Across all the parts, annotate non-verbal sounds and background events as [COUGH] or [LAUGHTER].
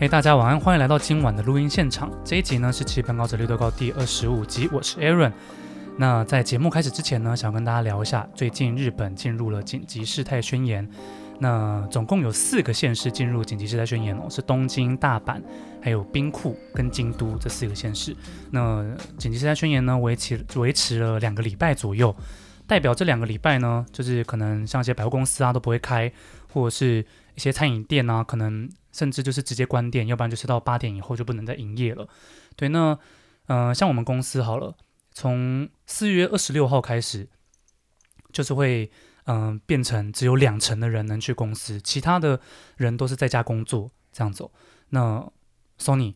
嘿，大家晚安，欢迎来到今晚的录音现场。这一集呢是《期刊高者绿豆糕》第二十五集，我是 Aaron。那在节目开始之前呢，想跟大家聊一下，最近日本进入了紧急事态宣言。那总共有四个县市进入紧急事态宣言哦，是东京、大阪、还有兵库跟京都这四个县市。那紧急事态宣言呢，维持维持了两个礼拜左右，代表这两个礼拜呢，就是可能像一些百货公司啊都不会开，或者是一些餐饮店啊，可能。甚至就是直接关店，要不然就是到八点以后就不能再营业了。对，那嗯、像我们公司好了，从四月二十六号开始，就是会嗯、变成只有两成的人能去公司，其他的人都是在家工作这样子。那 Sony，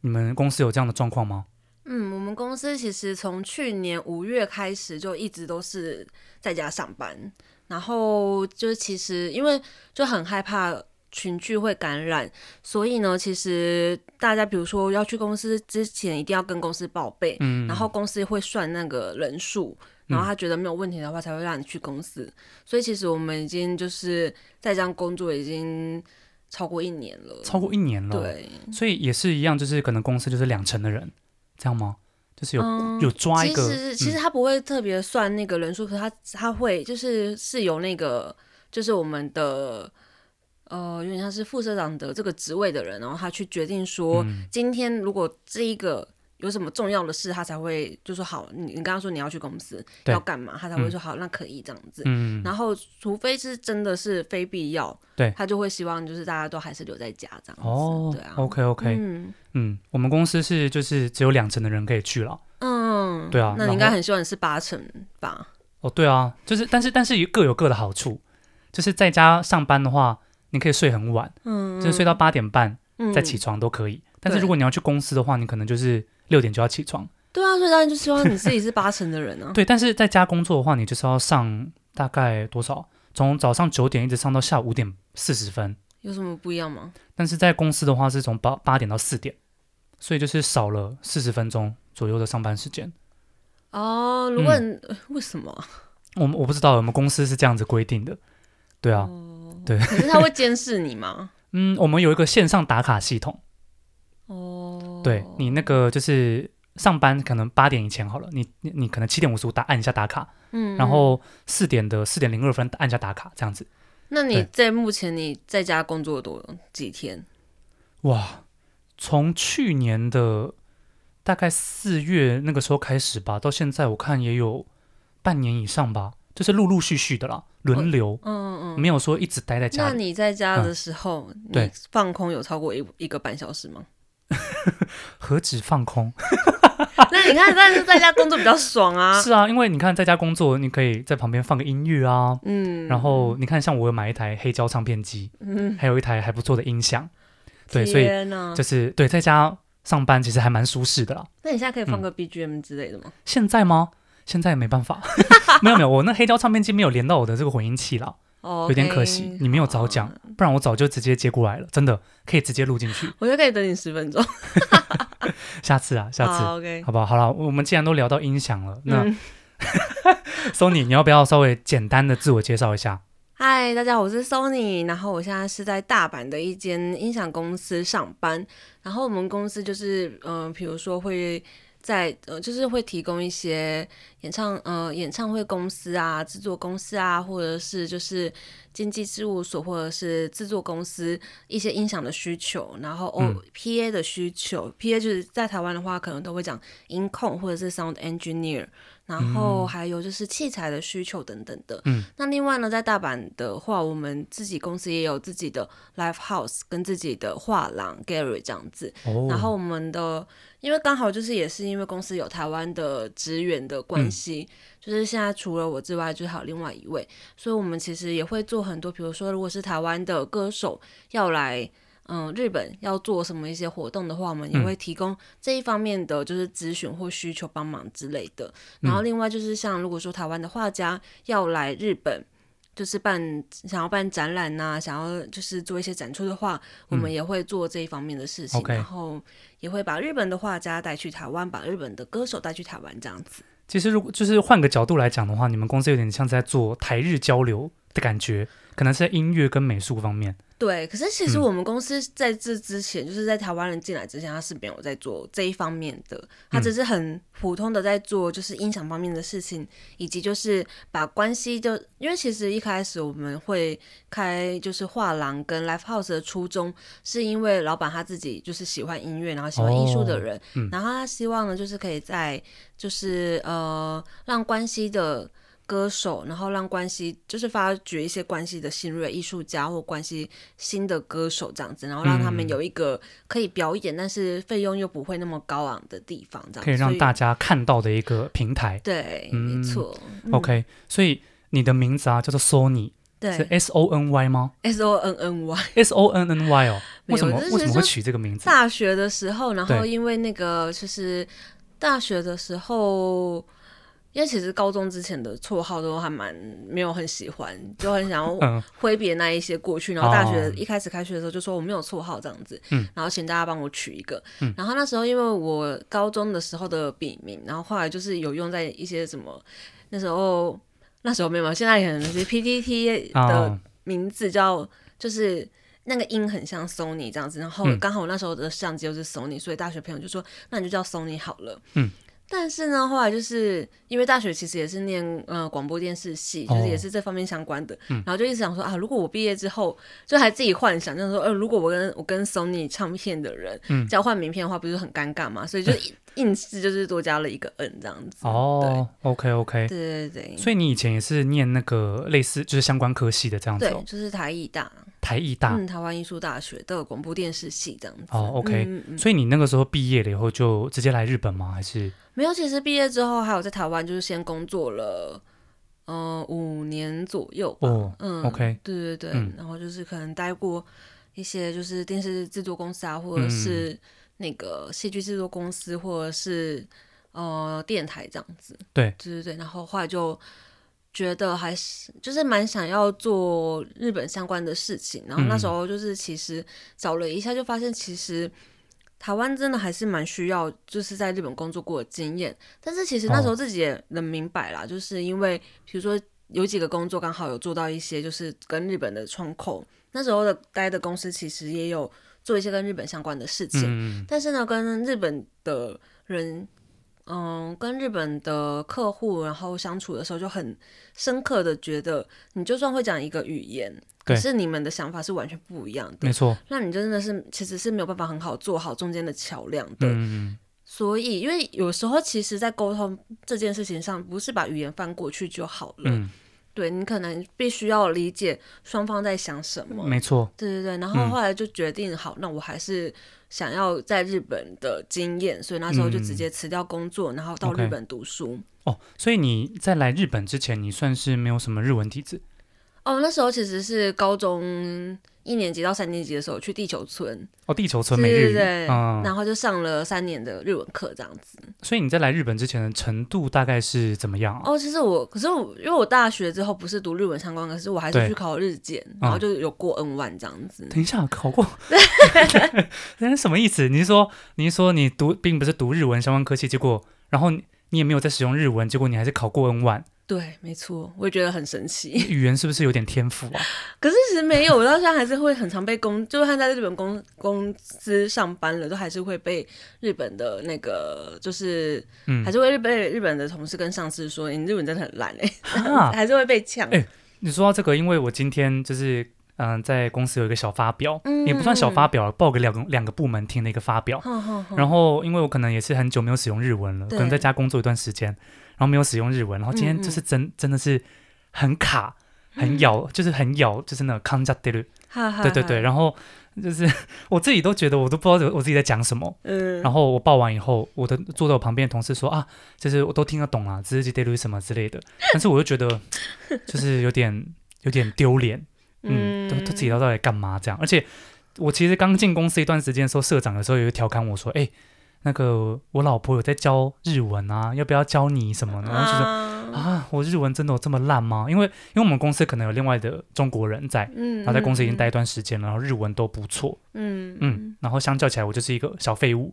你们公司有这样的状况吗？嗯，我们公司其实从去年五月开始就一直都是在家上班，然后就是其实因为就很害怕。群聚会感染，所以呢，其实大家比如说要去公司之前，一定要跟公司报备，嗯，然后公司会算那个人数，然后他觉得没有问题的话，才会让你去公司。嗯。所以其实我们已经就是在这样工作已经超过一年了，超过一年了，对，所以也是一样，就是可能公司就是两成的人，这样吗？就是有、嗯、有抓一个，其实其实他不会特别算那个人数，嗯，可是他他会就是是有那个就是我们的。呃，有点像是副社长的这个职位的人，然后他去决定说，嗯、今天如果这一个有什么重要的事，他才会就说好。你你刚刚说你要去公司要干嘛，他才会说好，嗯、那可以这样子。嗯。然后，除非是真的是非必要，对，他就会希望就是大家都还是留在家这样子。哦，对啊。OK OK。嗯嗯，我们公司是就是只有两成的人可以去了。嗯。对啊。那你应该很希望是八成吧？哦，对啊，就是但是但是各有各的好处，就是在家上班的话。你可以睡很晚，嗯，就是睡到八点半再起床都可以。嗯、但是如果你要去公司的话，你可能就是六点就要起床。对啊，所以当然就希望你自己是八成的人呢、啊。[LAUGHS] 对，但是在家工作的话，你就是要上大概多少？从早上九点一直上到下午五点四十分。有什么不一样吗？但是在公司的话是从八八点到四点，所以就是少了四十分钟左右的上班时间。哦，如果、嗯、为什么？我们我不知道，我们公司是这样子规定的。对啊。哦对，可是他会监视你吗？[LAUGHS] 嗯，我们有一个线上打卡系统。哦，对，你那个就是上班可能八点以前好了，你你你可能七点五十五打按一下打卡，嗯，然后四点的四点零二分按一下打卡，这样子。那你在目前你在家工作多几天？哇，从去年的大概四月那个时候开始吧，到现在我看也有半年以上吧。就是陆陆续续的啦，轮流，嗯嗯嗯，没有说一直待在家里。那你在家的时候，嗯、你放空有超过一一个半小时吗？[LAUGHS] 何止放空？[LAUGHS] 那你看，但是在家工作比较爽啊。[LAUGHS] 是啊，因为你看在家工作，你可以在旁边放个音乐啊，嗯，然后你看，像我有买一台黑胶唱片机，嗯，还有一台还不错的音响，对，所以就是对在家上班其实还蛮舒适的啦。那你现在可以放个 BGM 之类的吗？嗯、现在吗？现在也没办法，[LAUGHS] 没有没有，我那黑胶唱片机没有连到我的这个混音器了有点可惜。你没有早讲，不然我早就直接接过来了，真的可以直接录进去。我就可以等你十分钟，下次啊，下次，oh, okay. 好不好？好了，我们既然都聊到音响了，那 [LAUGHS] Sony，你要不要稍微简单的自我介绍一下？嗨，大家好，我是 Sony，然后我现在是在大阪的一间音响公司上班，然后我们公司就是，嗯、呃，比如说会。在呃，就是会提供一些演唱呃演唱会公司啊、制作公司啊，或者是就是经纪事务所或者是制作公司一些音响的需求，然后哦 PA 的需求、嗯、PA 就是在台湾的话，可能都会讲音控或者是 Sound Engineer。然后还有就是器材的需求等等的。嗯，那另外呢，在大阪的话，我们自己公司也有自己的 live house 跟自己的画廊 gallery 这样子。哦。然后我们的，因为刚好就是也是因为公司有台湾的职员的关系，嗯，就是现在除了我之外，就还有另外一位，所以我们其实也会做很多，比如说如果是台湾的歌手要来。嗯，日本要做什么一些活动的话，我们也会提供这一方面的就是咨询或需求帮忙之类的。嗯。然后另外就是像如果说台湾的画家要来日本，就是办想要办展览呐、啊，想要就是做一些展出的话，我们也会做这一方面的事情。嗯。然后也会把日本的画家带去台湾，把日本的歌手带去台湾这样子。其实如果就是换个角度来讲的话，你们公司有点像在做台日交流的感觉，可能是在音乐跟美术方面。对，可是其实我们公司在这之前，嗯、就是在台湾人进来之前，他是没有在做这一方面的，他只是很普通的在做就是音响方面的事情，以及就是把关系就，因为其实一开始我们会开就是画廊跟 Live House 的初衷，是因为老板他自己就是喜欢音乐，然后喜欢艺术的人，哦嗯、然后他希望呢就是可以在就是呃让关系的。歌手，然后让关系就是发掘一些关系的新锐艺术家或关系新的歌手这样子，然后让他们有一个可以表演，嗯、但是费用又不会那么高昂的地方，这样可以让大家看到的一个平台。对，嗯、没错。OK，所以你的名字啊叫做 Sony，对，是 S O N Y 吗？S O N N Y，S [LAUGHS] O N N Y 哦。为什么为什么会取这个名字？大学的时候，然后因为那个就是大学的时候。因为其实高中之前的绰号都还蛮没有很喜欢，就很想要挥别那一些过去。然后大学一开始开学的时候就说我没有绰号这样子，嗯、然后请大家帮我取一个。嗯、然后那时候因为我高中的时候的笔名，然后后来就是有用在一些什么，那时候那时候没有，现在可能是 PTT 的名字叫就是那个音很像 Sony 这样子。然后刚好我那时候的相机又是 Sony，所以大学朋友就说那你就叫 Sony 好了。嗯。但是呢，后来就是因为大学其实也是念呃广播电视系，就是也是这方面相关的，哦嗯、然后就一直想说啊，如果我毕业之后，就还自己幻想，就是说，呃，如果我跟我跟 Sony 唱片的人交换名片的话，不是很尴尬嘛？所以就 [LAUGHS] 硬是就是多加了一个 N 这样子。哦，OK OK，对对对。所以你以前也是念那个类似就是相关科系的这样子、哦？对，就是台艺大。台艺大，嗯，台湾艺术大学的广播电视系这样子。哦，OK，嗯嗯、所以你那个时候毕业了以后就直接来日本吗？还是？没有，其实毕业之后还有在台湾，就是先工作了，嗯、呃，五年左右吧。哦、嗯，OK，对对对，嗯、然后就是可能待过一些就是电视制作公司啊，或者是那个戏剧制作公司，或者是呃电台这样子。对，对对对，然后后来就。觉得还是就是蛮想要做日本相关的事情，然后那时候就是其实找了一下，就发现其实台湾真的还是蛮需要就是在日本工作过的经验。但是其实那时候自己也能明白啦，就是因为比如说有几个工作刚好有做到一些就是跟日本的窗口，那时候的待的公司其实也有做一些跟日本相关的事情，但是呢，跟日本的人。嗯，跟日本的客户然后相处的时候，就很深刻的觉得，你就算会讲一个语言，可是你们的想法是完全不一样的。没错，那你真的是其实是没有办法很好做好中间的桥梁的。嗯，所以，因为有时候其实，在沟通这件事情上，不是把语言翻过去就好了。嗯。对，你可能必须要理解双方在想什么。没错。对对对，然后后来就决定好，嗯、那我还是想要在日本的经验，所以那时候就直接辞掉工作，嗯、然后到日本读书。哦，所以你在来日本之前，你算是没有什么日文底子。哦，那时候其实是高中一年级到三年级的时候去地球村。哦，地球村美日语，对，对，对，嗯，然后就上了三年的日文课这样子。所以你在来日本之前的程度大概是怎么样啊？哦，其实我，可是我，因为我大学之后不是读日文相关，可是我还是去考日检，然后就有过 N 万这样子。嗯，等一下，考过？[LAUGHS] [LAUGHS] 那是什么意思？你是说，你是说你读并不是读日文相关科系，结果然后你也没有在使用日文，结果你还是考过 N 1？对，没错，我也觉得很神奇。语言是不是有点天赋啊？[LAUGHS] 可是其实没有，我到现在还是会很常被公，就算在日本公公司上班了，都还是会被日本的那个，就是，嗯，还是会被日本的同事跟上司说，你日文真的很烂哎，啊、[LAUGHS] 还是会被呛。哎、欸，你说到这个，因为我今天就是嗯、呃，在公司有一个小发表，嗯、也不算小发表，报给两个两个部门听的一个发表。嗯嗯嗯、然后，因为我可能也是很久没有使用日文了，可能在家工作一段时间。然后没有使用日文，然后今天就是真、嗯嗯、真的是很卡，很咬，嗯、就是很咬，就是那个噛んじゃってる，对对对，然后就是[LAUGHS] 我自己都觉得我都不知道我自己在讲什么，嗯，然后我报完以后，我的坐在我旁边的同事说啊，就是我都听得懂啊，只是delete 什么之类的，[LAUGHS] 但是我就觉得就是有点有点丢脸，嗯，都都自己都到底干嘛这样？而且我其实刚进公司一段时间的时候，社长的时候也会调侃我说，哎。 那个我老婆有在教日文啊，要不要教你什么呢？然后就说啊，我日文真的有这么烂吗？因为因为我们公司可能有另外的中国人在，嗯，然后在公司已经待一段时间了，然后日文都不错，嗯嗯，然后相较起来，我就是一个小废物，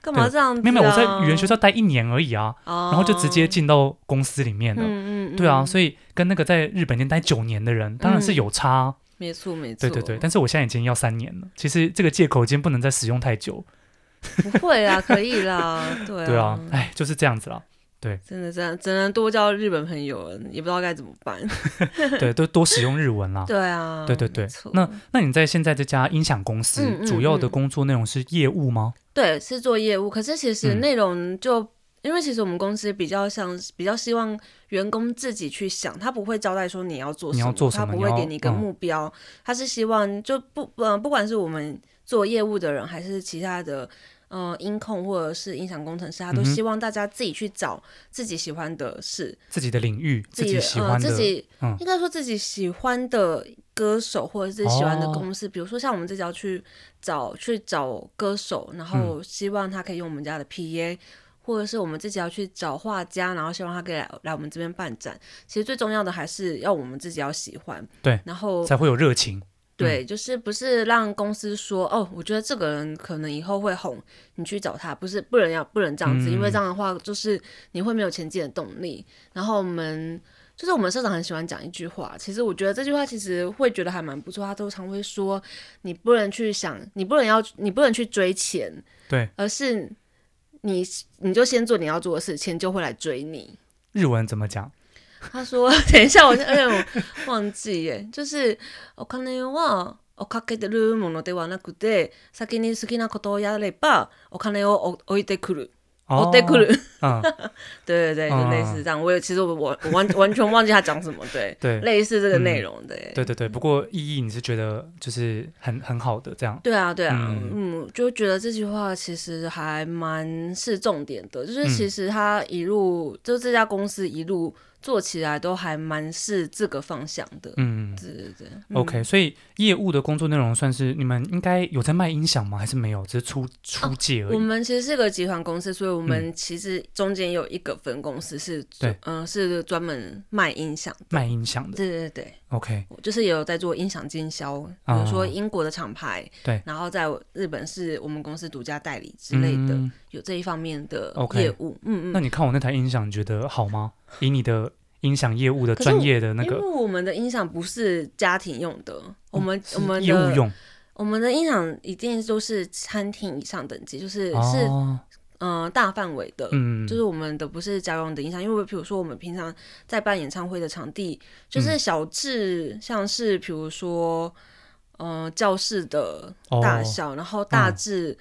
干嘛这样子、啊？没有没有，我在语言学校待一年而已啊，哦、然后就直接进到公司里面了。嗯嗯，嗯对啊，所以跟那个在日本店待九年的人，当然是有差。没错没错。对对对，但是我现在已经要三年了，其实这个借口已经不能再使用太久。不会啊，可以啦。[LAUGHS] 对啊，对啊，哎，就是这样子啦。对，真的真的只能多交日本朋友了，也不知道该怎么办。[LAUGHS] 对，都多使用日文啦。[LAUGHS] 对啊，对对对。那那你在现在这家音响公司，嗯嗯嗯主要的工作内容是业务吗？对，是做业务。可是其实内容就、嗯、因为其实我们公司比较像，比较希望员工自己去想，他不会交代说你要做什么，你要做什么，他不会给你一个目标，嗯、他是希望就不呃，不管是我们做业务的人，还是其他的。嗯、呃，音控或者是音响工程师，他都希望大家自己去找自己喜欢的事，自己的领域，自己喜欢的，呃、自己、嗯、应该说自己喜欢的歌手或者是喜欢的公司。哦、比如说像我们这要去找去找歌手，然后希望他可以用我们家的 PA，、嗯、或者是我们自己要去找画家，然后希望他可以来来我们这边办展。其实最重要的还是要我们自己要喜欢，对，然后才会有热情。对，就是不是让公司说哦，我觉得这个人可能以后会红，你去找他，不是不能要不能这样子，嗯、因为这样的话就是你会没有前进的动力。然后我们就是我们社长很喜欢讲一句话，其实我觉得这句话其实会觉得还蛮不错，他都常会说，你不能去想，你不能要，你不能去追钱，对，而是你你就先做你要做的事，钱就会来追你。日文怎么讲？他说：“[LAUGHS] 等一下，我哎，我忘记耶，就是お金は追っかけてるものではなくて、先に好きなことをやればお金を追いてくる。”[LAUGHS] 哦，对，对对对，就类似这样。我也其实我我我完[LAUGHS] 完全忘记他讲什么，对对，类似这个内容，对对对对。不过意义你是觉得就是很很好的这样？对啊对啊，嗯，就觉得这句话其实还蛮是重点的，就是其实他一路就这家公司一路。 做起来都还蛮是这个方向的，嗯，对对对。OK，所以业务的工作内容算是你们应该有在卖音响吗？还是没有，只是出出借而已。我们其实是个集团公司，所以我们其实中间有一个分公司是，对，嗯，是专门卖音响，卖音响的。对对对，OK，就是也有在做音响经销，比如说英国的厂牌，对，然后在日本是我们公司独家代理之类的，有这一方面的业务。嗯嗯。那你看我那台音响，你觉得好吗？以你的音响业务的专业的那个，因为我们的音响不是家庭用的，我们我们业务用，我们的音响一定都是餐厅以上等级，就是是嗯大范围的，嗯，就是我们的不是家用的音响，因为比如说我们平常在办演唱会的场地，就是小至像是比如说嗯教室的大小，然后大至。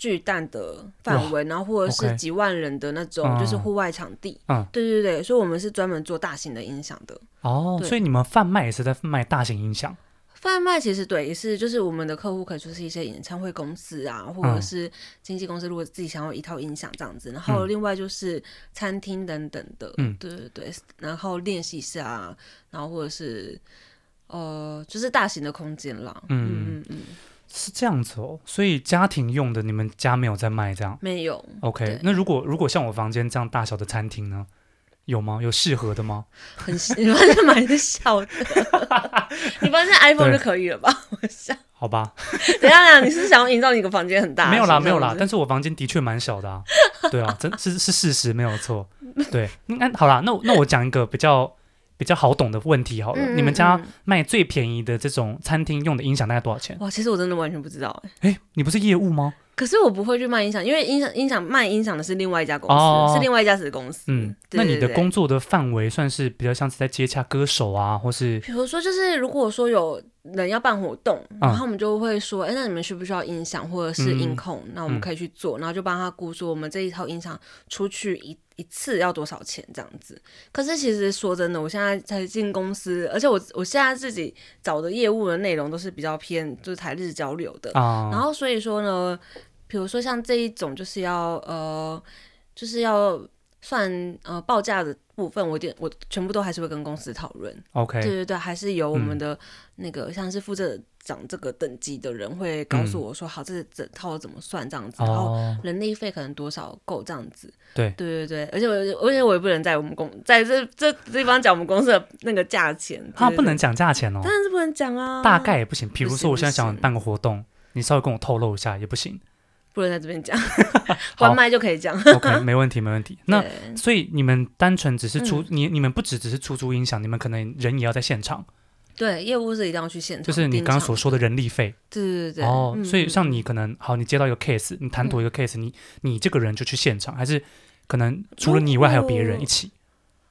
巨蛋的范围，哇然后或者是几万人的那种，就是户外场地。嗯，对对对，所以我们是专门做大型的音响的。哦，所以你们贩卖也是在卖大型音响？贩卖其实对，也是就是我们的客户可能就是一些演唱会公司啊，或者是经纪公司，如果自己想要一套音响这样子。然后另外就是餐厅等等的，嗯，对对对，然后练习室啊，然后或者是呃，就是大型的空间啦。嗯嗯嗯。嗯是这样子哦，所以家庭用的你们家没有在卖这样？没有。OK，那如果如果像我房间这样大小的餐厅呢？有吗？有适合的吗？很，[LAUGHS] 你房间买的小的，[LAUGHS] 你房间 iPhone 就可以了吧？[LAUGHS] 我想。好吧。等一下，你是想要营造你个房间很大？没有啦，没有啦。但是我房间的确蛮小的啊。对啊，真是是事实，没有错。对，那好啦，那那我讲一个比较。比较好懂的问题好了，嗯嗯嗯，你们家卖最便宜的这种餐厅用的音响大概多少钱？哇，其实我真的完全不知道哎。哎，你不是业务吗？可是我不会去卖音响，因为音响音响卖音响的是另外一家公司，哦、是另外一家子公司。嗯，那你的工作的范围算是比较像是在接洽歌手啊，或是比如说就是如果说有人要办活动，嗯、然后我们就会说，哎，那你们需不需要音响或者是音控？嗯、那我们可以去做，然后就帮他估说我们这一套音响出去一一次要多少钱这样子。可是其实说真的，我现在才进公司，而且我我现在自己找的业务的内容都是比较偏就是台日交流的，嗯、然后所以说呢。比如说像这一种就是要呃，就是要算呃报价的部分，我点我全部都还是会跟公司讨论。OK，对对对，还是由我们的那个像是负责长这个等级的人会告诉我说，好，这整套怎么算这样子，然后人力费可能多少够这样子。对对对对，而且我而且我也不能在我们公在这这地方讲我们公司的那个价钱。他不能讲价钱哦，当然是不能讲啊，大概也不行。比如说我现在想办个活动，你稍微跟我透露一下也不行。不能在这边讲，[LAUGHS] 关麦就可以讲。OK，没问题，没问题。[LAUGHS] 那所以你们单纯只是出、嗯、你你们不只只是出租音响，你们可能人也要在现场。对，业务是一定要去现场。就是你刚刚所说的人力费。对对对。哦，所以像你可能好，你接到一个 case，你谈妥一个 case，、嗯、你你这个人就去现场，还是可能除了你以外还有别人一起？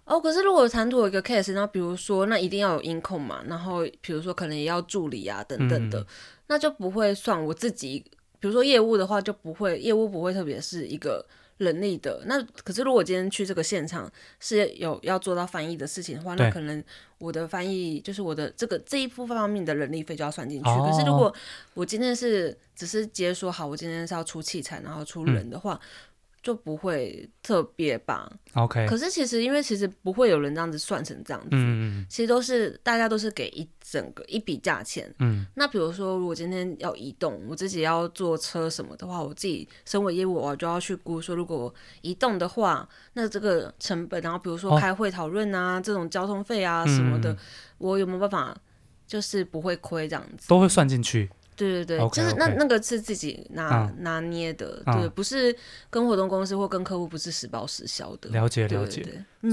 哦，可是如果谈妥一个 case，然后比如说那一定要有音控嘛，然后比如说可能也要助理啊等等的，嗯、那就不会算我自己。比如说业务的话就不会，业务不会特别是一个人力的。那可是如果今天去这个现场是有要做到翻译的事情的话，那可能我的翻译就是我的这个这一部分方面的人力费就要算进去。哦、可是如果我今天是只是接说好，我今天是要出器材然后出人的话。嗯就不会特别吧，OK。可是其实，因为其实不会有人这样子算成这样子，嗯，其实都是大家都是给一整个一笔价钱，嗯。那比如说，如果今天要移动，我自己要坐车什么的话，我自己身为业务，我就要去估说，如果移动的话，那这个成本，然后比如说开会讨论啊，哦、这种交通费啊什么的，嗯、我有没有办法，就是不会亏这样子，都会算进去。对对对，okay, 就是那 okay. 那个是自己拿、嗯、拿捏的，对，嗯、不是跟活动公司或跟客户不是实报实销的。了解了解，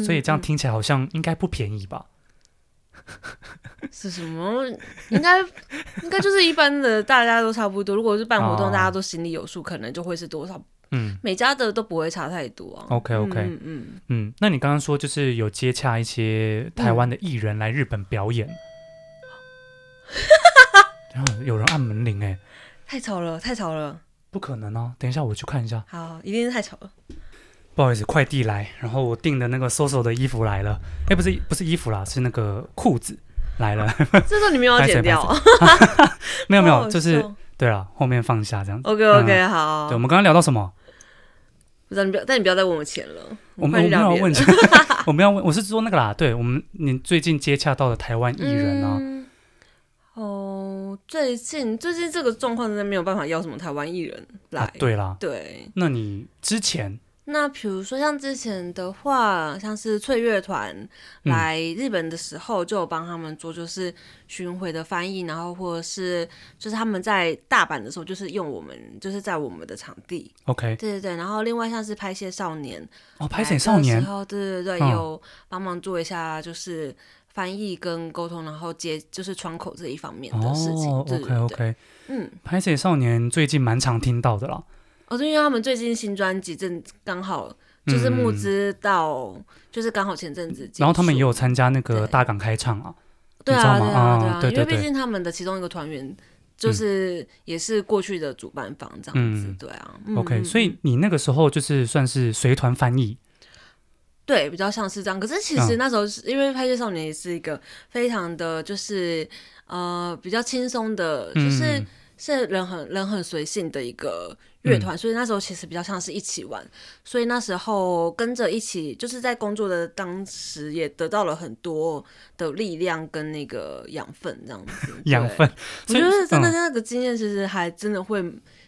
所以这样听起来好像应该不便宜吧？是什么？应该应该就是一般的，大家都差不多。如果是办活动，大家都心里有数，可能就会是多少？嗯，每家的都不会差太多啊。OK OK，嗯嗯嗯。那你刚刚说就是有接洽一些台湾的艺人来日本表演。[LAUGHS] 有人按门铃哎，太吵了，太吵了，不可能哦！等一下我去看一下。好，一定是太吵了。不好意思，快递来，然后我订的那个 SOSO 的衣服来了。哎，不是不是衣服啦，是那个裤子来了。这时候你没有要剪掉？没 [LAUGHS] 有没有，就是对了，后面放下这样子。OK OK，好。对，我们刚刚聊到什么？不知道你不要，但你不要再问我钱了。我们我们要问钱，[LAUGHS] 我们要问，我是说那个啦。对我们，你最近接洽到的台湾艺人呢？哦，最近最近这个状况真的没有办法邀什么台湾艺人来。啊、对啦，对。那你之前？那比如说像之前的话，像是翠乐团来日本的时候，就有帮他们做就是巡回的翻译，嗯、然后或者是就是他们在大阪的时候，就是用我们就是在我们的场地。OK。对对对，然后另外像是拍些少年哦，拍些少年，然后对对对，嗯、有帮忙做一下就是。翻译跟沟通，然后接就是窗口这一方面的事情。哦，OK OK，嗯，拍谢少年最近蛮常听到的啦。哦，对，因为他们最近新专辑正刚好就是募资到，嗯、就是刚好前阵子。然后他们也有参加那个大港开唱啊。对啊，对啊，对啊，对对对，因为毕竟他们的其中一个团员就是也是过去的主办方这样子。嗯、对啊。OK，所以你那个时候就是算是随团翻译。对，比较像是这样。可是其实那时候是因为《拍谢少年》也是一个非常的就是呃比较轻松的，就是是人很人很随性的一个乐团，嗯、所以那时候其实比较像是一起玩。所以那时候跟着一起，就是在工作的当时也得到了很多的力量跟那个养分，这样子。[LAUGHS] 养分，我觉得真的那个经验其实还真的会。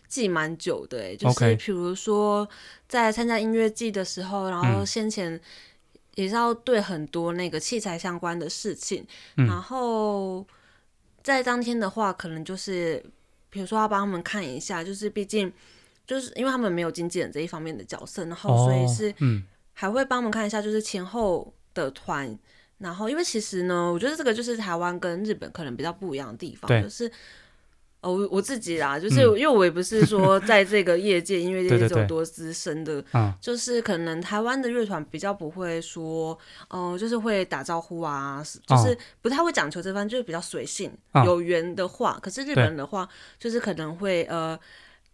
记蛮久的，欸，就是比如说在参加音乐季的时候，然后先前也是要对很多那个器材相关的事情，嗯、然后在当天的话，可能就是比如说要帮他们看一下，就是毕竟就是因为他们没有经纪人这一方面的角色，然后所以是还会帮我们看一下，就是前后的团，然后因为其实呢，我觉得这个就是台湾跟日本可能比较不一样的地方，就是。哦，我我自己啦，就是因为我也不是说 [LAUGHS] 在这个业界、音乐界有多资深的，就是可能台湾的乐团比较不会说，哦，就是会打招呼啊，就是不太会讲求这番，就是比较随性，有缘的话。可是日本的话，就是可能会呃，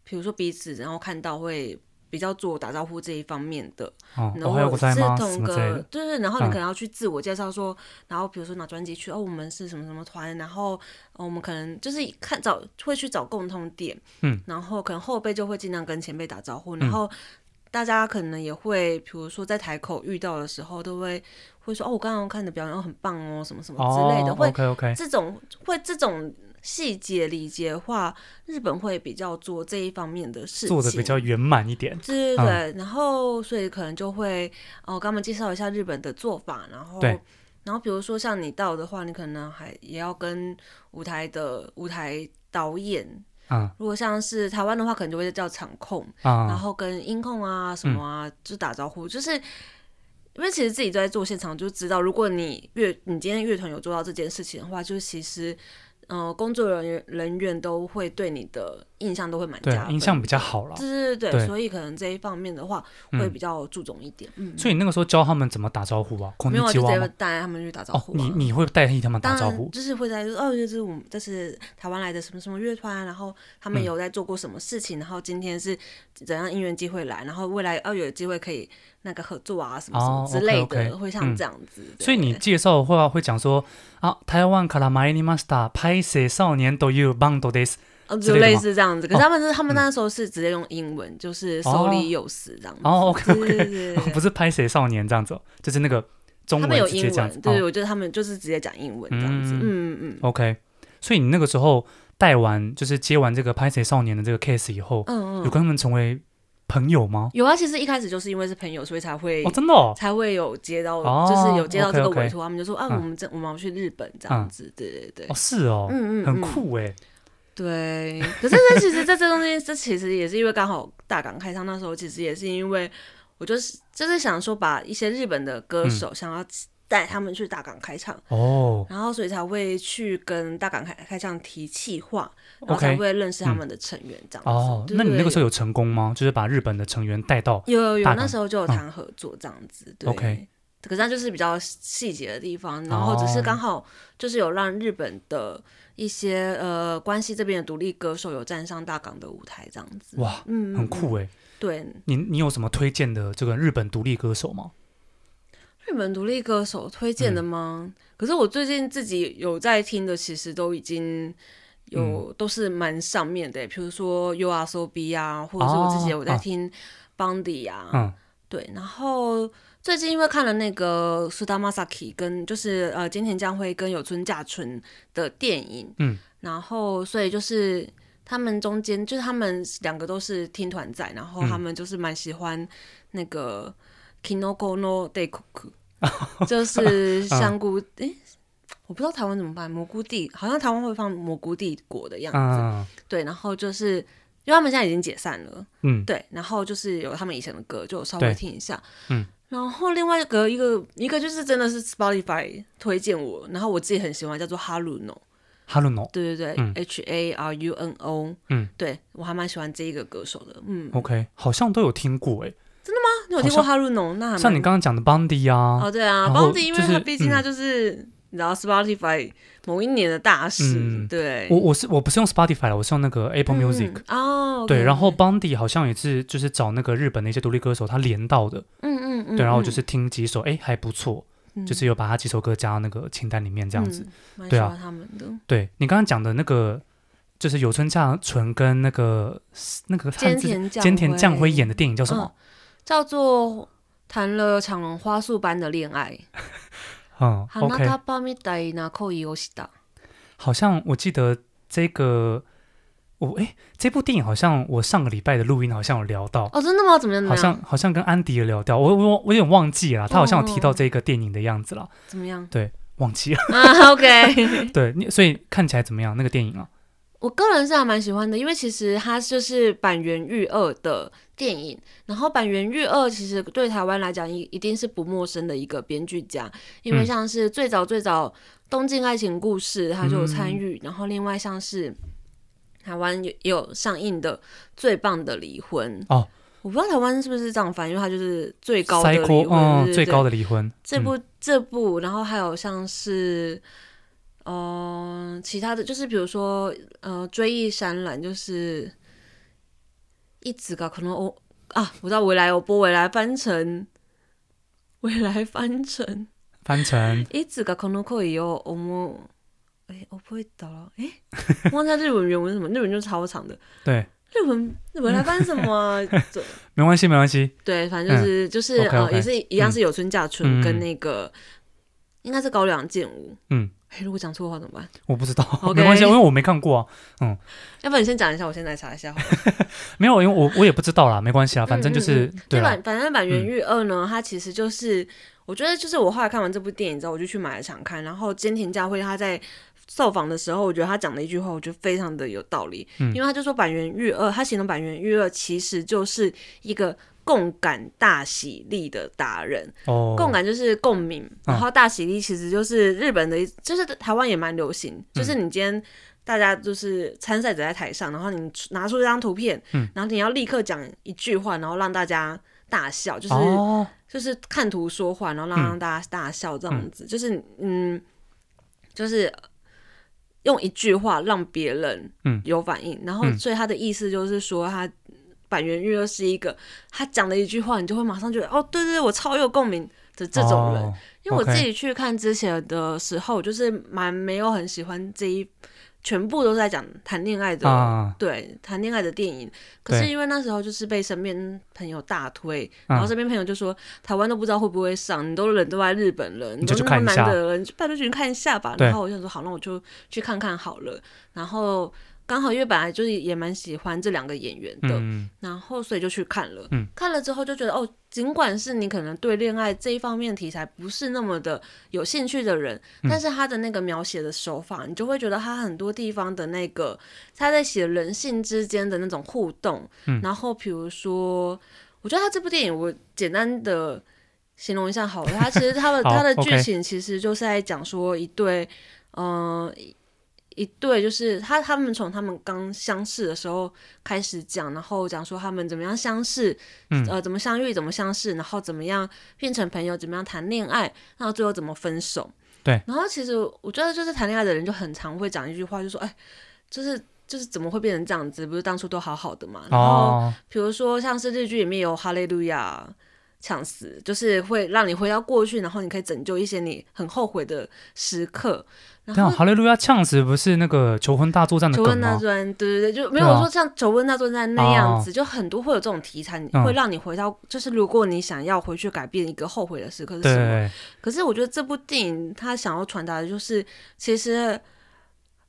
比如说彼此，然后看到会。比较做打招呼这一方面的，哦、然后是同个，对对，然后你可能要去自我介绍说，嗯、然后比如说拿专辑去，哦，我们是什么什么团，然后、哦、我们可能就是看找会去找共通点，嗯，然后可能后辈就会尽量跟前辈打招呼，嗯、然后大家可能也会，比如说在台口遇到的时候，都会会说，哦，我刚刚看的表演很棒哦，什么什么之类的，哦、会 OK OK，这种会这种。细节理解的话，日本会比较做这一方面的事情，做的比较圆满一点。对对对，嗯、然后所以可能就会哦，跟他们介绍一下日本的做法，然后对然后比如说像你到的话，你可能还也要跟舞台的舞台导演嗯，如果像是台湾的话，可能就会叫场控，嗯、然后跟音控啊什么啊，嗯、就打招呼，就是因为其实自己都在做现场，就知道如果你乐你今天乐团有做到这件事情的话，就是其实。嗯，工作人员人员都会对你的印象都会蛮加分，印象比较好了。对对对，对所以可能这一方面的话会比较注重一点。嗯，所以你那个时候教他们怎么打招呼啊？没有，就直接带他们去打招呼、啊。哦，你你会代替他们打招呼？就是会在说哦，就是我们这是台湾来的什么什么乐团，然后他们有在做过什么事情，嗯、然后今天是怎样因缘机会来，然后未来要有机会可以那个合作啊什么什么之类的，哦、okay, okay, 会像这样子。嗯、所以你介绍的话会讲说啊，台湾から参りました拍谢少年というバンドです。 哦，就类似这样子，可是他们是他们那时候是直接用英文，就是ソリヨス这样子。哦，OK OK，[LAUGHS] 不是拍谢少年这样子，就是那个中文直接讲。对，我觉得他们就是直接讲英文这样子。嗯嗯嗯。OK，所以你那个时候带完，就是接完这个拍谢少年的这个 case 以后，嗯嗯，有跟他们成为朋友吗？有啊，其实一开始就是因为是朋友，所以才会哦，真的哦，才会有接到，就是有接到这个委托，他们就说啊，我们这我们要去日本这样子。对对对。哦，是哦，嗯嗯，很酷哎。 对，可是这其实在这中间，这其实也是因为刚好大港开唱那时候，其实也是因为我就是就是想说把一些日本的歌手想要带他们去大港开唱哦，然后所以才会去跟大港开开唱提企划，然后才会认识他们的成员这样子。哦，那你那个时候有成功吗？就是把日本的成员带到有有有，那时候就有谈合作这样子。对，OK，可是那就是比较细节的地方，然后只是刚好就是有让日本的。一些呃，关系这边的独立歌手有站上大港的舞台，这样子哇，嗯，很酷哎。对，你你有什么推荐的这个日本独立歌手吗？日本独立歌手推荐的吗？嗯、可是我最近自己有在听的，其实都已经有、嗯、都是蛮上面的，比如说 YOASOBI 啊，或者是我自己有在听 Bondi 啊，啊嗯，对，然后。最近因为看了那个须田将晖跟就是呃金田将晖跟有村架纯的电影，嗯，然后所以就是他们中间就是他们两个都是听团仔，然后他们就是蛮喜欢那个 Kinoko no Daikoku，[LAUGHS] 就是香菇，诶、欸，我不知道台湾怎么办，蘑菇帝好像台湾会放蘑菇帝国的样子，啊、对，然后就是因为他们现在已经解散了，嗯，对，然后就是有他们以前的歌，就稍微听一下，嗯。然后另外一个一个一个就是真的是 Spotify 推荐我，然后我自己很喜欢叫做 Haruno，Haruno，对对对、嗯、H A R U N O，嗯，对我还蛮喜欢这一个歌手的，嗯，OK，好像都有听过哎，真的吗？你有听过 Haruno？那像你刚刚讲的 Bondi 啊，哦对啊，Bondi，因为他毕竟他就是。嗯然后 Spotify 某一年的大事，嗯、对，我我是我不是用 Spotify 了，我是用那个 Apple Music、嗯、哦，对然后 Bondi 好像也是就是找那个日本的一些独立歌手，他连到的，嗯嗯嗯，对，然后就是听几首，哎，还不错，嗯、就是有把他几首歌加到那个清单里面这样子，嗯、对啊，他们的，对你刚刚讲的那个，就是有村架纯跟那个那个菅田菅田将辉演的电影叫什么？嗯、叫做谈了场花束般的恋爱。[LAUGHS] 嗯，OK。好像我记得这个，我哎，这部电影好像我上个礼拜的录音好像有聊到哦，真的吗？怎么样？好像好像跟安迪有聊到，我我我有点忘记了，他好像有提到这个电影的样子了。怎么样？对，忘记了。啊，OK。[LAUGHS] 对，你所以看起来怎么样？那个电影啊？我个人是还蛮喜欢的，因为其实它就是坂元裕二的电影，然后板垣裕二其实对台湾来讲一一定是不陌生的一个编剧家，因为像是最早最早《东京爱情故事》他就有参与，嗯、然后另外像是台湾有有上映的《最棒的离婚》哦，我不知道台湾是不是这样翻，因为它就是最高的离婚，哦、最高的离婚。这部这部，然后还有像是。嗯、呃，其他的就是比如说，呃，追忆山岚就是一直噶可能我啊，我知道未来我播未来翻成 [LAUGHS] 未来翻成翻成？[LAUGHS] 一直搞可能可以有我们哎，我不会倒了哎，忘记日文原文是什么，[LAUGHS] 日文就是超长的，对，日文未来翻什么？没关系，没关系，对，反正就是、嗯、就是呃 okay, 也是一样是有村架纯跟那个、嗯、应该是高粱健舞，嗯。如果讲错话怎么办？我不知道，Okay. 没关系，因为我没看过啊。嗯，要不然你先讲一下，我现在查一下。[LAUGHS] 没有，因为我我也不知道啦，没关系啊，反正就是。对吧？反正坂元裕二呢，他其实就是，我觉得就是我后来看完这部电影之后，我就去买了场看，然后菅田将晖他在受访的时候，我觉得他讲的一句话，我觉得非常的有道理。嗯，因为他就说坂元裕二，他形容坂元裕二其实就是一个共感大喜力的达人。哦，共感就是共鸣，然后大喜力其实就是日本的，就是台湾也蛮流行，嗯、就是你今天大家就是参赛者在台上，然后你拿出这张图片，嗯，然后你要立刻讲一句话，然后让大家大笑，就是、哦、就是看图说话，然后让大家大笑这样子，嗯、就是嗯。就是用一句话让别人有反应，嗯、然后所以他的意思就是说，他坂元裕二是一个，他讲的一句话，你就会马上觉得哦，对对对，我超有共鸣的这种人。哦、因为我自己去看之前的时候，就是蛮没有很喜欢这一。全部都是在讲谈恋爱的，啊、对，谈恋爱的电影。可是因为那时候就是被身边朋友大推，然后身边朋友就说、嗯、台湾都不知道会不会上，你都人都在日本了，你都那么难得了，你就拜托去看一下吧。然后我就说好，那我就去看看好了。然后。刚好因为本来就是也蛮喜欢这两个演员的，嗯、然后所以就去看了。嗯、看了之后就觉得哦，尽管是你可能对恋爱这一方面题材不是那么的有兴趣的人，嗯、但是他的那个描写的手法，你就会觉得他很多地方的那个他在写人性之间的那种互动。嗯、然后比如说，我觉得他这部电影，我简单的形容一下好了，他其实他的 [LAUGHS] 他的剧情其实就是在讲说一对，嗯、呃。一对就是他，他们从他们刚相识的时候开始讲，然后讲说他们怎么样相识，嗯、呃，怎么相遇，怎么相识，然后怎么样变成朋友，怎么样谈恋爱，然后最后怎么分手。对。然后其实我觉得，就是谈恋爱的人就很常会讲一句话，就说：“哎，就是就是怎么会变成这样子？不是当初都好好的嘛？”然后比如说像是日剧里面有哈利路亚。呛死，就是会让你回到过去，然后你可以拯救一些你很后悔的时刻。然后，哈利路亚呛死不是那个求婚大作战的？求婚大作战，对对对，就没有说像求婚大作战那样子，啊、就很多会有这种题材，会让你回到，嗯、就是如果你想要回去改变一个后悔的时刻是什么？可是我觉得这部电影它想要传达的就是，其实。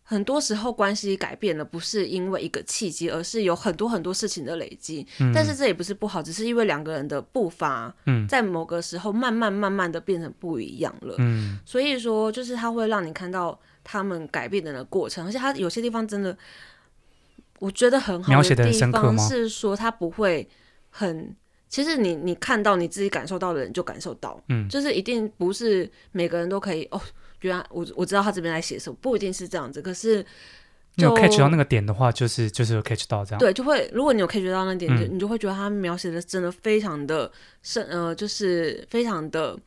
很多时候关系改变了，不是因为一个契机，而是有很多很多事情的累积。嗯、但是这也不是不好，只是因为两个人的步伐，在某个时候慢慢慢慢的变成不一样了。嗯、所以说，就是它会让你看到他们改变的那过程，而且它有些地方真的，我觉得很好的地方是说它不会很，其实你你看到你自己感受到的人就感受到，嗯，就是一定不是每个人都可以哦。原来我我知道他这边在写什么，不一定是这样子。可是就有 catch 到那个点的话，就是就是有 catch 到这样。对，就会如果你有 catch 到那点，嗯、就你就会觉得他描写的真的非常的深，呃，就是非常的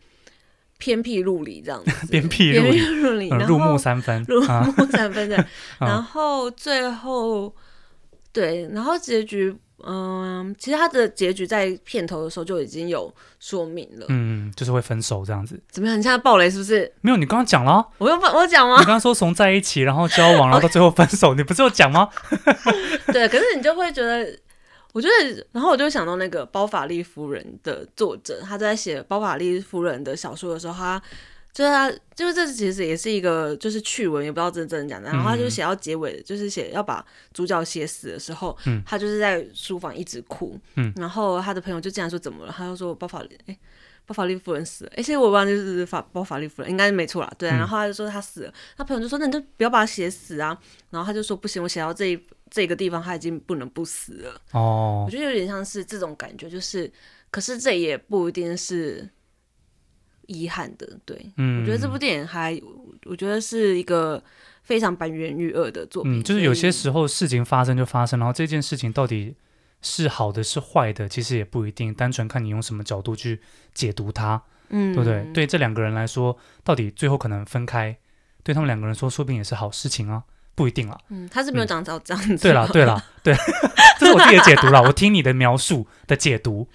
偏僻入里这样子。[LAUGHS] 偏僻入里，入木三分，入木三分的。然后最后对，然后结局。嗯，其实他的结局在片头的时候就已经有说明了，嗯，就是会分手这样子。怎么样？你现在爆雷是不是？没有，你刚刚讲了。我又我讲吗？你刚刚说从在一起，然后交往，然后到最后分手，[LAUGHS] 你不是有讲吗？对，可是你就会觉得，我觉得，然后我就想到那个包法利夫人的作者，他在写包法利夫人的小说的时候，他。就是他，就是这其实也是一个就是趣闻，也不知道真的真的假的。然后他就写到结尾，就是写要把主角写死的时候，嗯、他就是在书房一直哭。嗯、然后他的朋友就竟然说：“怎么了？”他就说：“包法利，哎，包法利夫人死了。”哎，其实我忘记是法包法利夫人，应该是没错啦。对啊。然后他就说他死了，他朋友就说：“那你就不要把他写死啊。”然后他就说：“不行，我写到这一这个地方，他已经不能不死了。”哦，我觉得有点像是这种感觉，就是，可是这也不一定是。遗憾的，对，嗯，我觉得这部电影还，我觉得是一个非常坂元裕二的作品。嗯，就是有些时候事情发生就发生，然后这件事情到底是好的是坏的，其实也不一定，单纯看你用什么角度去解读它，嗯，对不对？对这两个人来说，到底最后可能分开，对他们两个人说，说不定也是好事情啊，不一定了。嗯，他是没有讲到这样子，嗯。对了，对了，对，[LAUGHS] 这是我自己的解读了，我听你的描述的解读，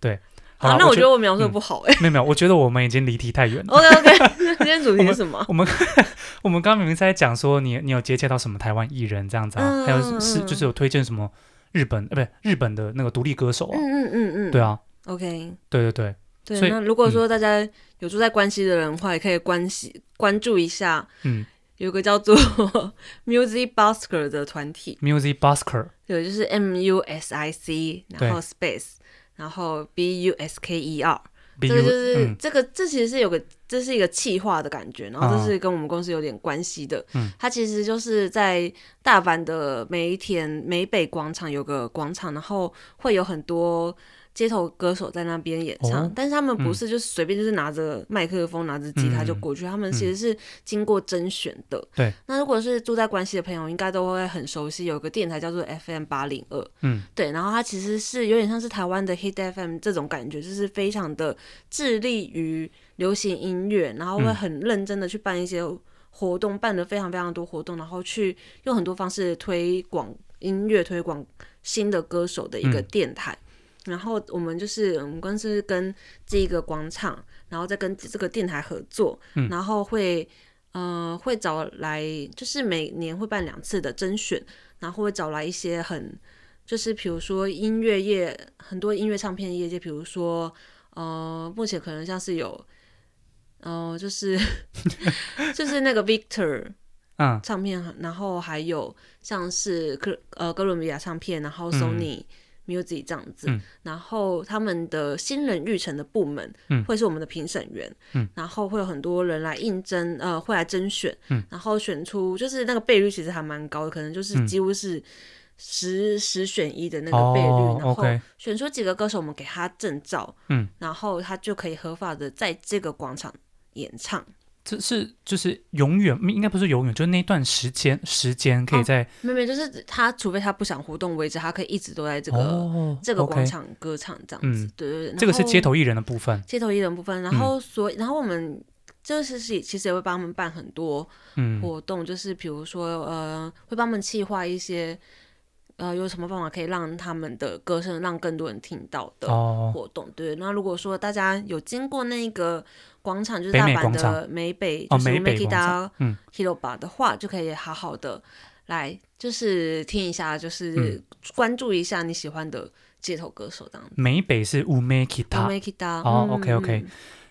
对。啊，那我觉得我描述的不好哎、欸。没有没有，[LAUGHS] 我觉得我们已经离题太远了。OK OK，[LAUGHS] 今天主题是什么？[LAUGHS] 我们我们刚刚明明在讲说你你有接洽到什么台湾艺人这样子啊？嗯、还有是就是有推荐什么日本呃不是日本的那个独立歌手啊？嗯嗯嗯嗯，对啊。OK，对对对。对，所以那如果说大家有住在关西的人的话，也可以关系关注一下。嗯，有个叫做 Music Busker 的团体。Music Busker，对，就是 M U S I C，然后 Space。然后 B U S K E R，这个就是、嗯、这个，这其实是有个，这是一个气化的感觉，然后这是跟我们公司有点关系的。嗯，它其实就是在大阪的梅田美北广场有个广场，然后会有很多。街头歌手在那边演唱，哦、但是他们不是就是随便就是拿着麦克风、嗯、拿着吉他就过去，他们其实是经过甄选的。对、嗯，那如果是住在关西的朋友，应该都会很熟悉，有个电台叫做 FM 八零二。嗯，对，然后它其实是有点像是台湾的 Hit FM 这种感觉，就是非常的致力于流行音乐，然后会很认真的去办一些活动，办的非常非常多活动，然后去用很多方式推广音乐、推广新的歌手的一个电台。嗯然后我们就是我们公司跟这个广场，然后再跟这个电台合作，嗯、然后会呃会找来，就是每年会办两次的甄选，然后会找来一些很就是比如说音乐业很多音乐唱片业界，比如说呃目前可能像是有呃就是 [LAUGHS] 就是那个 Victor 唱片，嗯、然后还有像是哥呃哥伦比亚唱片，然后 Sony、嗯。Music 这样子，嗯、然后他们的新人育成的部门会是我们的评审员，嗯、然后会有很多人来应征，呃，会来甄选，嗯、然后选出就是那个倍率其实还蛮高的，可能就是几乎是十、嗯、十选一的那个倍率，哦、然后选出几个歌手，我们给他证照，嗯、然后他就可以合法的在这个广场演唱。这是就是永远，应该不是永远，就是那段时间时间可以在。没没、哦，就是他，除非他不想活动为止，他可以一直都在这个、哦、这个广场歌唱这样子。嗯、对对对，这个是街头艺人的部分。街头艺人部分，然后所以，然后我们就是是其实也会帮他们办很多活动，嗯、就是比如说呃，会帮他们企划一些。呃，有什么办法可以让他们的歌声让更多人听到的活动？Oh. 对，那如果说大家有经过那个广场，就是大阪的美北，就是 Umekita Hiroba 的话，就可以好好的来，就是听一下，就是关注一下你喜欢的街头歌手这样子。美北是 Umekita，Umekita 哦，OK OK。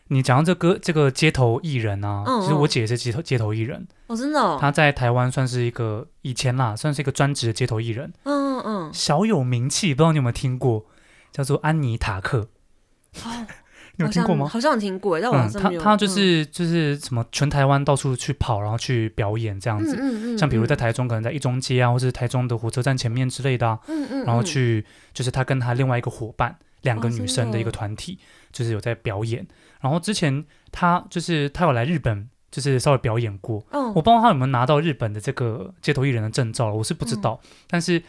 你讲到这歌这个街头艺人啊，嗯嗯，其实我姐也是街头街头艺人，哦，真的，哦，她在台湾算是一个以前啦，算是一个专职的街头艺人，嗯嗯嗯，小有名气，不知道你有没有听过，叫做安妮塔克，哦，你有听过吗？好像有听过，但我好像没有。她她就是就是什么全台湾到处去跑，然后去表演这样子，嗯嗯嗯，像比如在台中，可能在一中街啊，或是台中的火车站前面之类的，啊，嗯，嗯嗯，然后去就是他跟他另外一个伙伴，两个女生的一个团体，就是有在表演。然后之前他就是他有来日本，就是稍微表演过。Oh. 我不知道他有没有拿到日本的这个街头艺人的证照，我是不知道。嗯、但是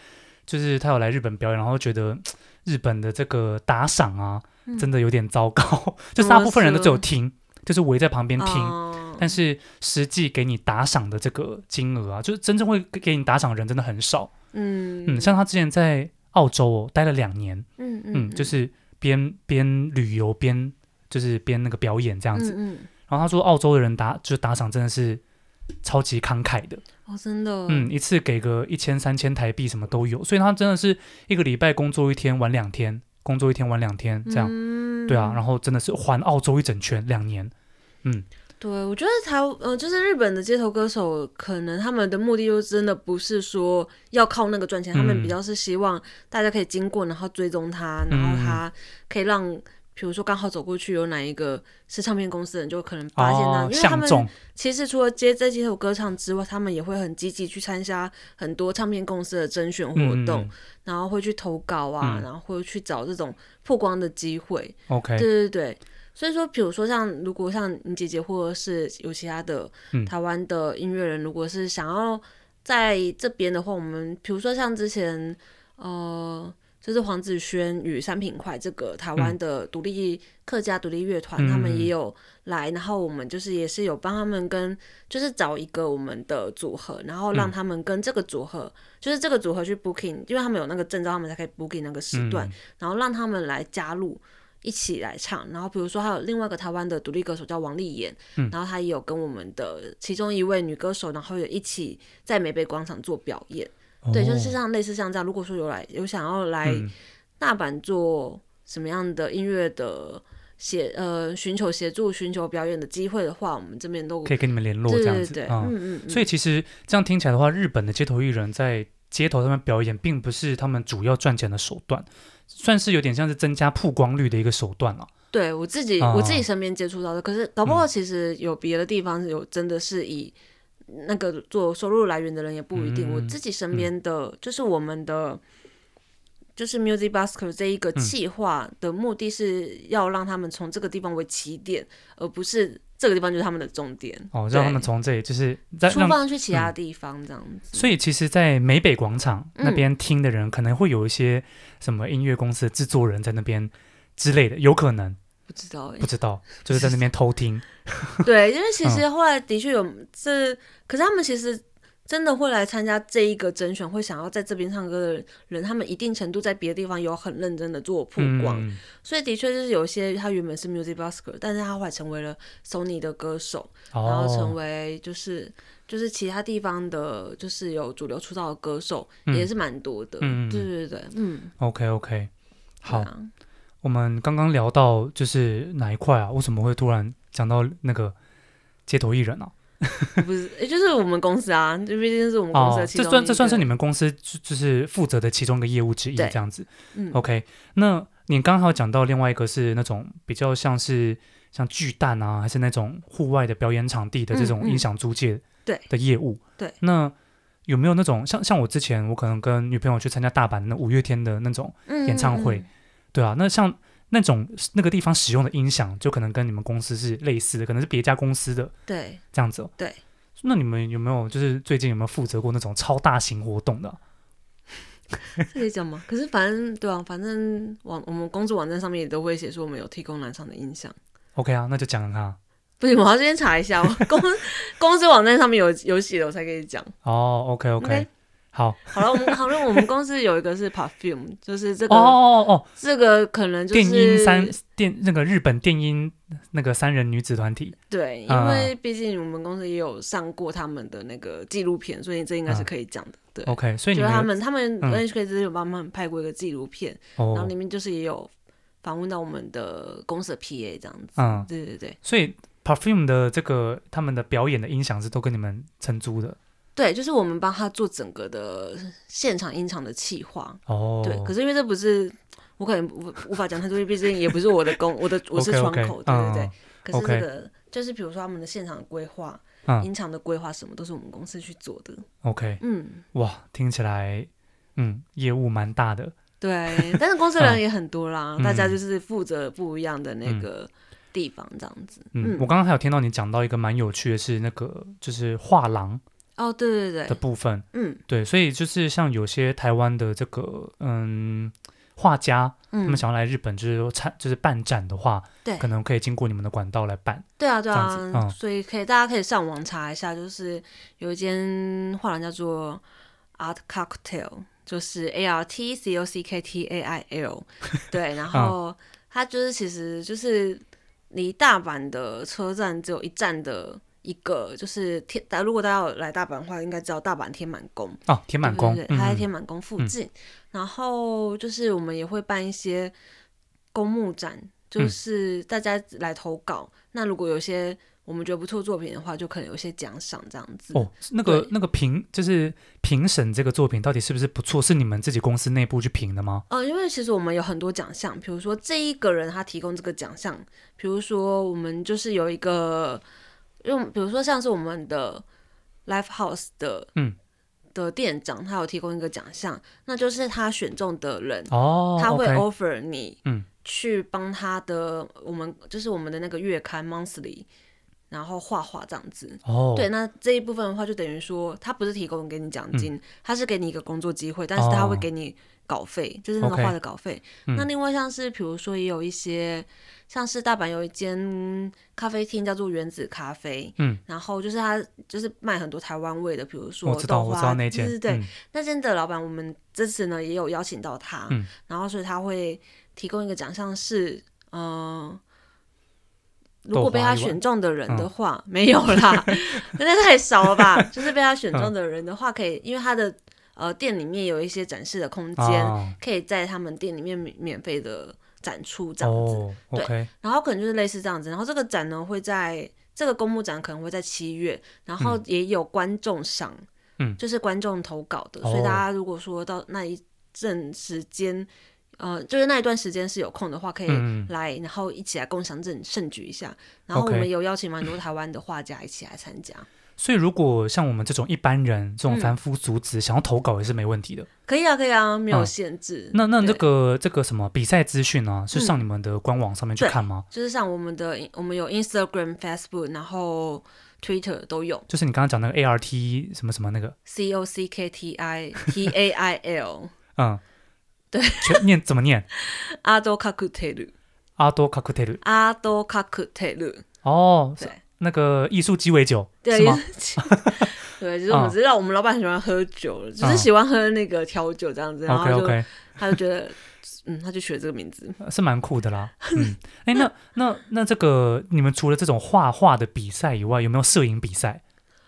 就是他有来日本表演，然后觉得日本的这个打赏啊，嗯、真的有点糟糕。[LAUGHS] 就是大部分人都只有听，就是围在旁边听，oh. 但是实际给你打赏的这个金额啊，就是真正会给你打赏的人真的很少。嗯嗯，像他之前在澳洲、哦、待了两年，嗯嗯，嗯，就是边边旅游边。就是边那个表演这样子，嗯嗯、然后他说澳洲的人打就是打赏真的是超级慷慨的哦，真的，嗯，一次给个一千三千台币什么都有，所以他真的是一个礼拜工作一天玩两天，工作一天玩两天这样，嗯、对啊，然后真的是环澳洲一整圈两年，嗯，对，我觉得台呃就是日本的街头歌手，可能他们的目的就真的不是说要靠那个赚钱，嗯、他们比较是希望大家可以经过，然后追踪他，然后他可以让。比如说刚好走过去有哪一个是唱片公司的人，就可能发现他，哦、因为他们其实除了接这几首歌唱之外，他们也会很积极去参加很多唱片公司的甄选活动，嗯、然后会去投稿啊，嗯、然后会去找这种曝光的机会。OK，对对对，所以说，比如说像如果像你姐姐或者是有其他的台湾的音乐人，如果是想要在这边的话，我们比如说像之前呃。就是黄子轩与三品快这个台湾的独立客家独立乐团，嗯、他们也有来，然后我们就是也是有帮他们跟，就是找一个我们的组合，然后让他们跟这个组合，嗯、就是这个组合去 booking，因为他们有那个证照，他们才可以 booking 那个时段，嗯、然后让他们来加入一起来唱。然后比如说还有另外一个台湾的独立歌手叫王丽妍，嗯、然后他也有跟我们的其中一位女歌手，然后也一起在美北广场做表演。对，就是像类似像这样，如果说有来有想要来大阪做什么样的音乐的协呃寻求协助、寻求表演的机会的话，我们这边都可以跟你们联络这样子。对，嗯嗯嗯。所以其实这样听起来的话，日本的街头艺人在街头上面表演，并不是他们主要赚钱的手段，算是有点像是增加曝光率的一个手段了。对我自己、哦、我自己身边接触到的，可是搞不好其实有别的地方有真的是以那个做收入来源的人也不一定。嗯、我自己身边的、嗯、就是我们的。就是 Music Busker 这一个企划的目的是要让他们从这个地方为起点，嗯、而不是这个地方就是他们的终点。哦，让他们从这里就是出发去其他地方这样子。嗯、所以其实，在美北广场那边听的人，可能会有一些什么音乐公司的制作人在那边之类的，有可能不知道、欸，不知道，[LAUGHS] 就是在那边偷听。[LAUGHS] 对，因为其实后来的确有这，可是他们其实。真的会来参加这一个甄选，会想要在这边唱歌的人，他们一定程度在别的地方有很认真的做曝光，嗯、所以的确就是有些他原本是 Music Busker，但是他后来成为了 Sony 的歌手，哦、然后成为就是就是其他地方的，就是有主流出道的歌手，嗯、也是蛮多的。嗯，对对对，嗯。OK OK，好，啊、我们刚刚聊到就是哪一块啊？为什么会突然讲到那个街头艺人啊？不是，也 [LAUGHS] 就是我们公司啊，这毕竟是我们公司的其中、哦、这算这算是你们公司就就是负责的其中一个业务之一，这样子。嗯，OK。那你刚好讲到另外一个是那种比较像是像巨蛋啊，还是那种户外的表演场地的这种音响租借对的业务？对。那有没有那种像像我之前我可能跟女朋友去参加大阪那五月天的那种演唱会？嗯嗯对啊，那像。那种那个地方使用的音响，就可能跟你们公司是类似的，可能是别家公司的，对，这样子哦。对，那你们有没有就是最近有没有负责过那种超大型活动的啊？可以讲吗？可是反正对啊，反正网我们工作网站上面也都会写说我们有提供南昌的音响。OK 啊，那就讲啊。不行，我要先查一下，公 [LAUGHS] 公司网站上面有有写的，我才可以讲。哦，OK OK。Okay? 好，好了，我们好了，我们公司有一个是 Perfume，就是这个哦哦哦，这个可能就是电音三电那个日本电音那个三人女子团体。对，因为毕竟我们公司也有上过他们的那个纪录片，所以这应该是可以讲的。对，OK，所以就他们他们 NHK 之前有帮他们拍过一个纪录片，然后里面就是也有访问到我们的公司的 PA 这样子。嗯，对对对。所以 Perfume 的这个他们的表演的音响是都跟你们承租的。对，就是我们帮他做整个的现场音场的企划。哦。对，可是因为这不是我可能无无法讲太多，毕竟也不是我的工，[LAUGHS] 我的我是窗口，对对对。可是这个就是比如说他们的现场的规划、音场的规划什么，都是我们公司去做的。OK。嗯。哇，听起来嗯业务蛮大的。对，但是公司人 [LAUGHS] 也很多啦，大家就是负责不一样的那个地方，这样子。嗯，我刚刚还有听到你讲到一个蛮有趣的是那个就是画廊。哦，对对对。的部分，嗯，对，所以就是像有些台湾的这个嗯画家，嗯、他们想要来日本，就是说参就是办展的话，对，可能可以经过你们的管道来办。对啊，对啊，嗯、所以可以大家可以上网查一下，就是有一间画廊叫做 Art Cocktail，就是 A R T C O C K T A I L，[LAUGHS] 对，然后它就是其实就是离大阪的车站只有一站的。一个就是天，如果大家有来大阪的话，应该知道大阪天满宫哦，天满宫，对，它在天满宫附近。嗯、然后就是我们也会办一些公募展，就是大家来投稿。嗯、那如果有些我们觉得不错作品的话，就可能有些奖赏这样子。哦，那个那个评就是评审这个作品到底是不是不错？是你们自己公司内部去评的吗？呃，因为其实我们有很多奖项，比如说这一个人他提供这个奖项，比如说我们就是有一个。用比如说像是我们的 Live House 的嗯。的店长，他有提供一个奖项，那就是他选中的人哦，他会 offer 你嗯。去帮他的我们就是我们的那个月刊 Monthly，然后画画这样子。哦，对，那这一部分的话就等于说他不是提供给你奖金，他是给你一个工作机会，但是他会给你稿费，就是那个画的稿费。那另外像是比如说也有一些。像是大阪有一间咖啡厅叫做原子咖啡，嗯，然后就是他就是卖很多台湾味的，比如说豆花，我知道，我知道那间，对，嗯、那间的老板，我们这次呢也有邀请到他，嗯，然后所以他会提供一个奖项是，嗯、呃，如果被他选中的人的话，[LAUGHS] 没有啦，[LAUGHS] 真的太少了吧？[LAUGHS] 就是被他选中的人的话，可以，因为他的呃店里面有一些展示的空间，哦、可以在他们店里面免免费的。展出这样子，oh. 对，然后可能就是类似这样子，然后这个展呢会在这个公募展可能会在七月，然后也有观众赏，嗯，就是观众投稿的，所以大家如果说到那一阵时间呃，就是那一段时间是有空的话，可以来，嗯、然后一起来共享盛盛举一下。然后我们有邀请蛮多台湾的画家一起来参加。所以，如果像我们这种一般人、这种凡夫俗子、嗯、想要投稿也是没问题的。可以啊，可以啊，没有限制。嗯、那那这个这个什么比赛资讯呢？是上你们的官网上面去看吗？就是上我们的，我们有 Instagram、Facebook，然后 Twitter 都有。就是你刚刚讲那个 A R T 什么什么那个 C O C K T I T A I L。[LAUGHS] 嗯。对，念怎么念？阿多卡库特鲁，阿多卡库特鲁，阿多卡库特鲁。哦，对，那个艺术鸡尾酒，对是吗？[LAUGHS] 对，就是我们知道，我们老板很喜欢喝酒，只是喜欢喝那个调酒这样子，然后就 [LAUGHS] 他就觉得，嗯，他就取了这个名字，是蛮酷的啦。嗯，哎，那那那这个，你们除了这种画画的比赛以外，有没有摄影比赛？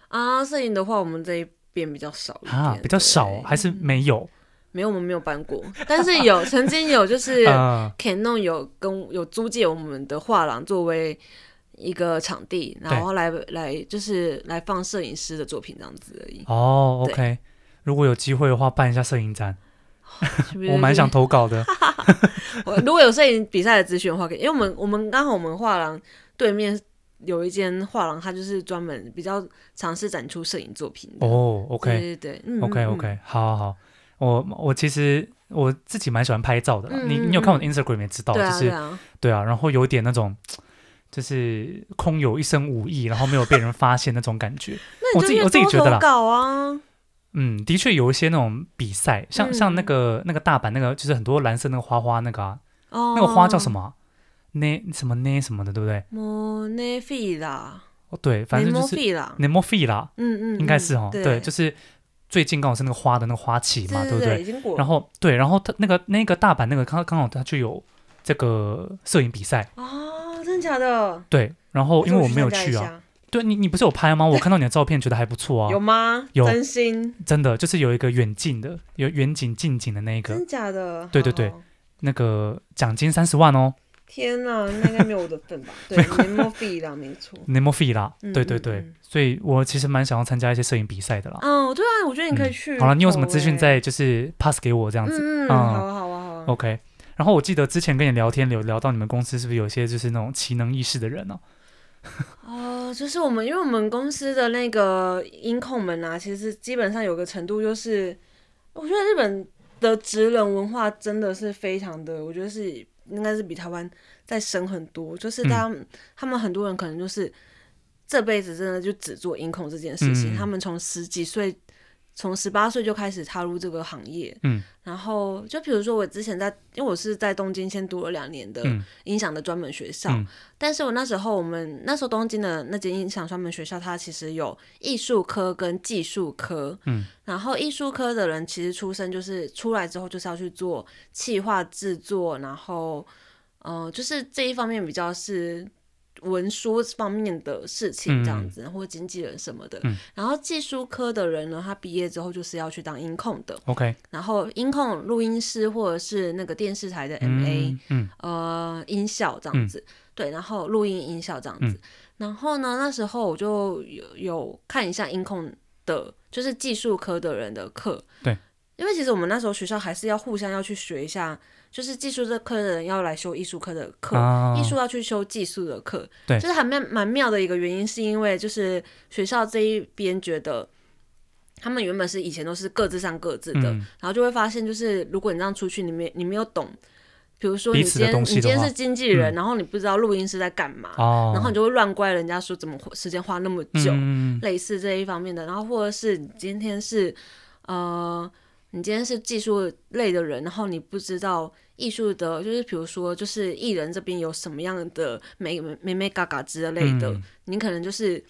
啊，摄影的话，我们这一边比较少啊，比较少，还是没有。没有，我们没有办过，但是有 [LAUGHS] 曾经有，就是 Canon 有跟有租借我们的画廊作为一个场地，然后来来就是来放摄影师的作品这样子而已。哦，OK，如果有机会的话，办一下摄影展，[LAUGHS] 我蛮想投稿的。[LAUGHS] 如果有摄影比赛的资讯的话，可以，因为我们我们刚好我们画廊对面有一间画廊，它就是专门比较尝试展出摄影作品的。哦，OK，对对对，OK OK，好好好。我我其实我自己蛮喜欢拍照的，嗯、你你有看我的 Instagram 也知道，嗯、就是对啊，然后有点那种就是空有一身武艺，然后没有被人发现那种感觉。[LAUGHS] 我自己我自己觉得啦，嗯，的确有一些那种比赛，像、嗯、像那个那个大阪那个，就是很多蓝色那个花花那个啊，哦、那个花叫什么？那什么那什么的，对不对？哦，对，反正就是奈莫费啦，嗯嗯，应该是哦，对，就是。最近刚好是那个花的那个花期嘛，对不对？然后对，然后他那个那个大阪那个刚刚好他就有这个摄影比赛啊，真的假的？对，然后因为我没有去啊，对你你不是有拍吗？我 [LAUGHS] 看到你的照片觉得还不错啊，有吗？有，真心真的就是有一个远近的，有远景近景的那一个，真的假的？对对对，那个奖金三十万哦。天呐，那应该没有我的份吧？[LAUGHS] 对，Nemo Fee 啦，没错，Nemo Fee 啦，对对对，所以我其实蛮想要参加一些摄影比赛的啦。嗯，对啊，我觉得你可以去。好了，你有什么资讯再就是 pass 给我这样子。嗯，好啊，好啊，好啊。OK，然后我记得之前跟你聊天有聊到你们公司是不是有些就是那种奇能异士的人呢？哦，就是我们，因为我们公司的那个音控们啊，其实基本上有个程度，就是我觉得日本的职人文化真的是非常的，我觉得是。应该是比台湾再深很多，就是他们、嗯、他们很多人可能就是这辈子真的就只做音控这件事情。嗯、他们从十几岁，从十八岁就开始踏入这个行业。嗯，然后就比如说我之前在，因为我是在东京先读了两年的音响的专门学校，嗯、但是我那时候我们那时候东京的那间音响专门学校，它其实有艺术科跟技术科。嗯，然后艺术科的人其实出生就是出来之后就是要去做企划制作，然后呃，就是这一方面比较是。文书方面的事情这样子，嗯、或经纪人什么的。嗯、然后技术科的人呢，他毕业之后就是要去当音控的。OK。然后音控录音师或者是那个电视台的 MA，嗯，嗯呃，音效这样子。嗯、对，然后录音音效这样子。嗯、然后呢，那时候我就有有看一下音控的，就是技术科的人的课。对。因为其实我们那时候学校还是要互相要去学一下。就是技术这科的人要来修艺术科的课，艺术、啊、要去修技术的课，对，就是还蛮蛮妙的一个原因，是因为就是学校这一边觉得，他们原本是以前都是各自上各自的，嗯、然后就会发现，就是如果你这样出去，你没你没有懂，比如说你今天你今天是经纪人，嗯、然后你不知道录音师在干嘛，哦、然后你就会乱怪人家说怎么时间花那么久，嗯、类似这一方面的，然后或者是你今天是呃。你今天是技术类的人，然后你不知道艺术的，就是比如说，就是艺人这边有什么样的美美美嘎嘎之类的，嗯、你可能就是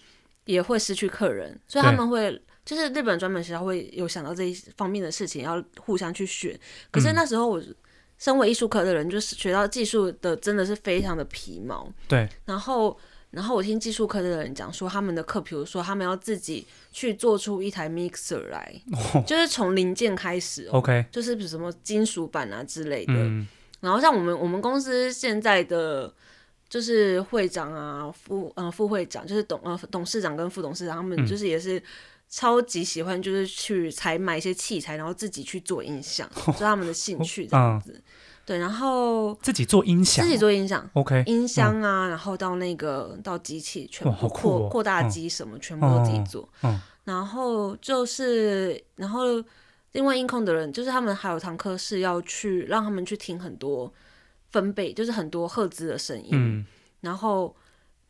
也会失去客人，所以他们会就是日本专门学校会有想到这一方面的事情，要互相去选。可是那时候我身为艺术科的人，就是学到技术的真的是非常的皮毛，对，然后。然后我听技术科的人讲说，他们的课，比如说他们要自己去做出一台 mixer 来，哦、就是从零件开始、哦、，OK，就是比如什么金属板啊之类的。嗯、然后像我们我们公司现在的就是会长啊副呃副会长，就是董呃董事长跟副董事长，他们就是也是超级喜欢，就是去采买一些器材，然后自己去做音响，[LAUGHS] 是、哦、他们的兴趣这样子。哦嗯对，然后自己做音响，自己做音响，OK，音箱啊，然后到那个到机器全部扩扩大机什么，全部都自己做。嗯，然后就是，然后另外音控的人，就是他们还有堂课是要去让他们去听很多分贝，就是很多赫兹的声音，然后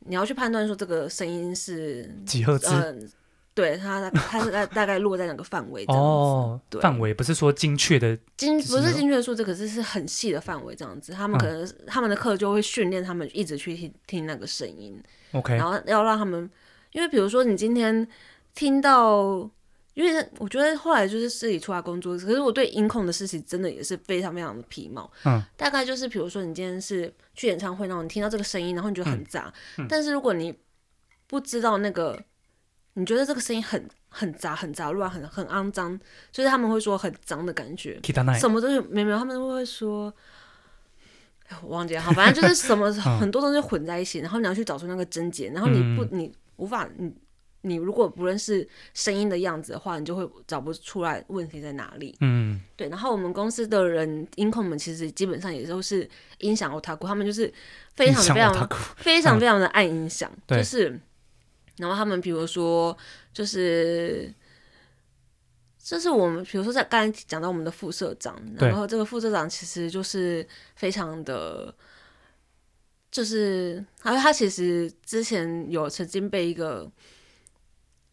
你要去判断说这个声音是几赫兹。对它，它是大大概落在哪个范围？哦，对，范围不是说精确的精，不是精确的数字，可是是很细的范围这样子。他们可能、嗯、他们的课就会训练他们一直去听听那个声音。OK，然后要让他们，因为比如说你今天听到，因为我觉得后来就是自己出来工作，可是我对音控的事情真的也是非常非常的皮毛。嗯，大概就是比如说你今天是去演唱会，然后你听到这个声音，然后你觉得很杂，嗯嗯、但是如果你不知道那个。你觉得这个声音很很杂、很杂乱、很很肮脏，就是他们会说很脏的感觉，什么东西没有没有，他们都会说，哎，我忘记了，好，反正就是什么 [LAUGHS] 很多东西混在一起，然后你要去找出那个症结，然后你不你无法你你如果不认识声音的样子的话，你就会找不出来问题在哪里。嗯，对。然后我们公司的人音控们其实基本上也都是音响 otaku，他们就是非常非常非常非常的爱音响，就是。然后他们比如说，就是，这是我们比如说在刚才讲到我们的副社长，然后这个副社长其实就是非常的，就是，还有他其实之前有曾经被一个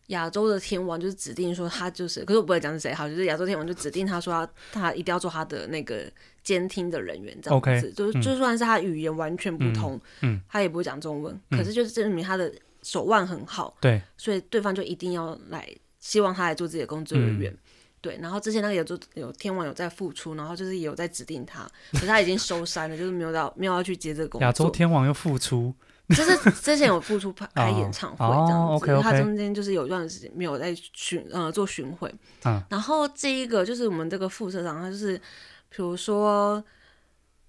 亚洲的天王就是指定说他就是，可是我不会讲是谁，好，就是亚洲天王就指定他说他他一定要做他的那个监听的人员这样子，就是就算是他语言完全不通，嗯，他也不会讲中文，可是就是证明他的。手腕很好，对，所以对方就一定要来，希望他来做自己的工作人员，嗯、对。然后之前那个有做有天王有在付出，然后就是也有在指定他，[LAUGHS] 可是他已经收山了，就是没有到没有要去接这个工作。亚洲天王又复出，就是之前有复出开开演唱会这样子，哦哦、okay, okay 他中间就是有一段时间没有在巡呃做巡回。嗯、然后这一个就是我们这个副社长，他就是比如说，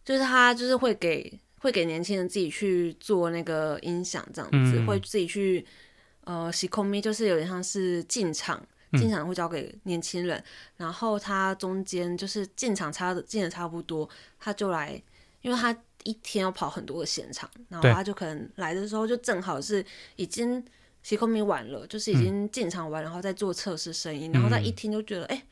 就是他就是会给。会给年轻人自己去做那个音响，这样子、嗯、会自己去呃洗空咪，就是有点像是进场，进场会交给年轻人，嗯、然后他中间就是进场差的进的差不多，他就来，因为他一天要跑很多个现场，然后他就可能来的时候就正好是已经洗空咪完了，就是已经进场完，然后再做测试声音，嗯、然后他一听就觉得哎、欸、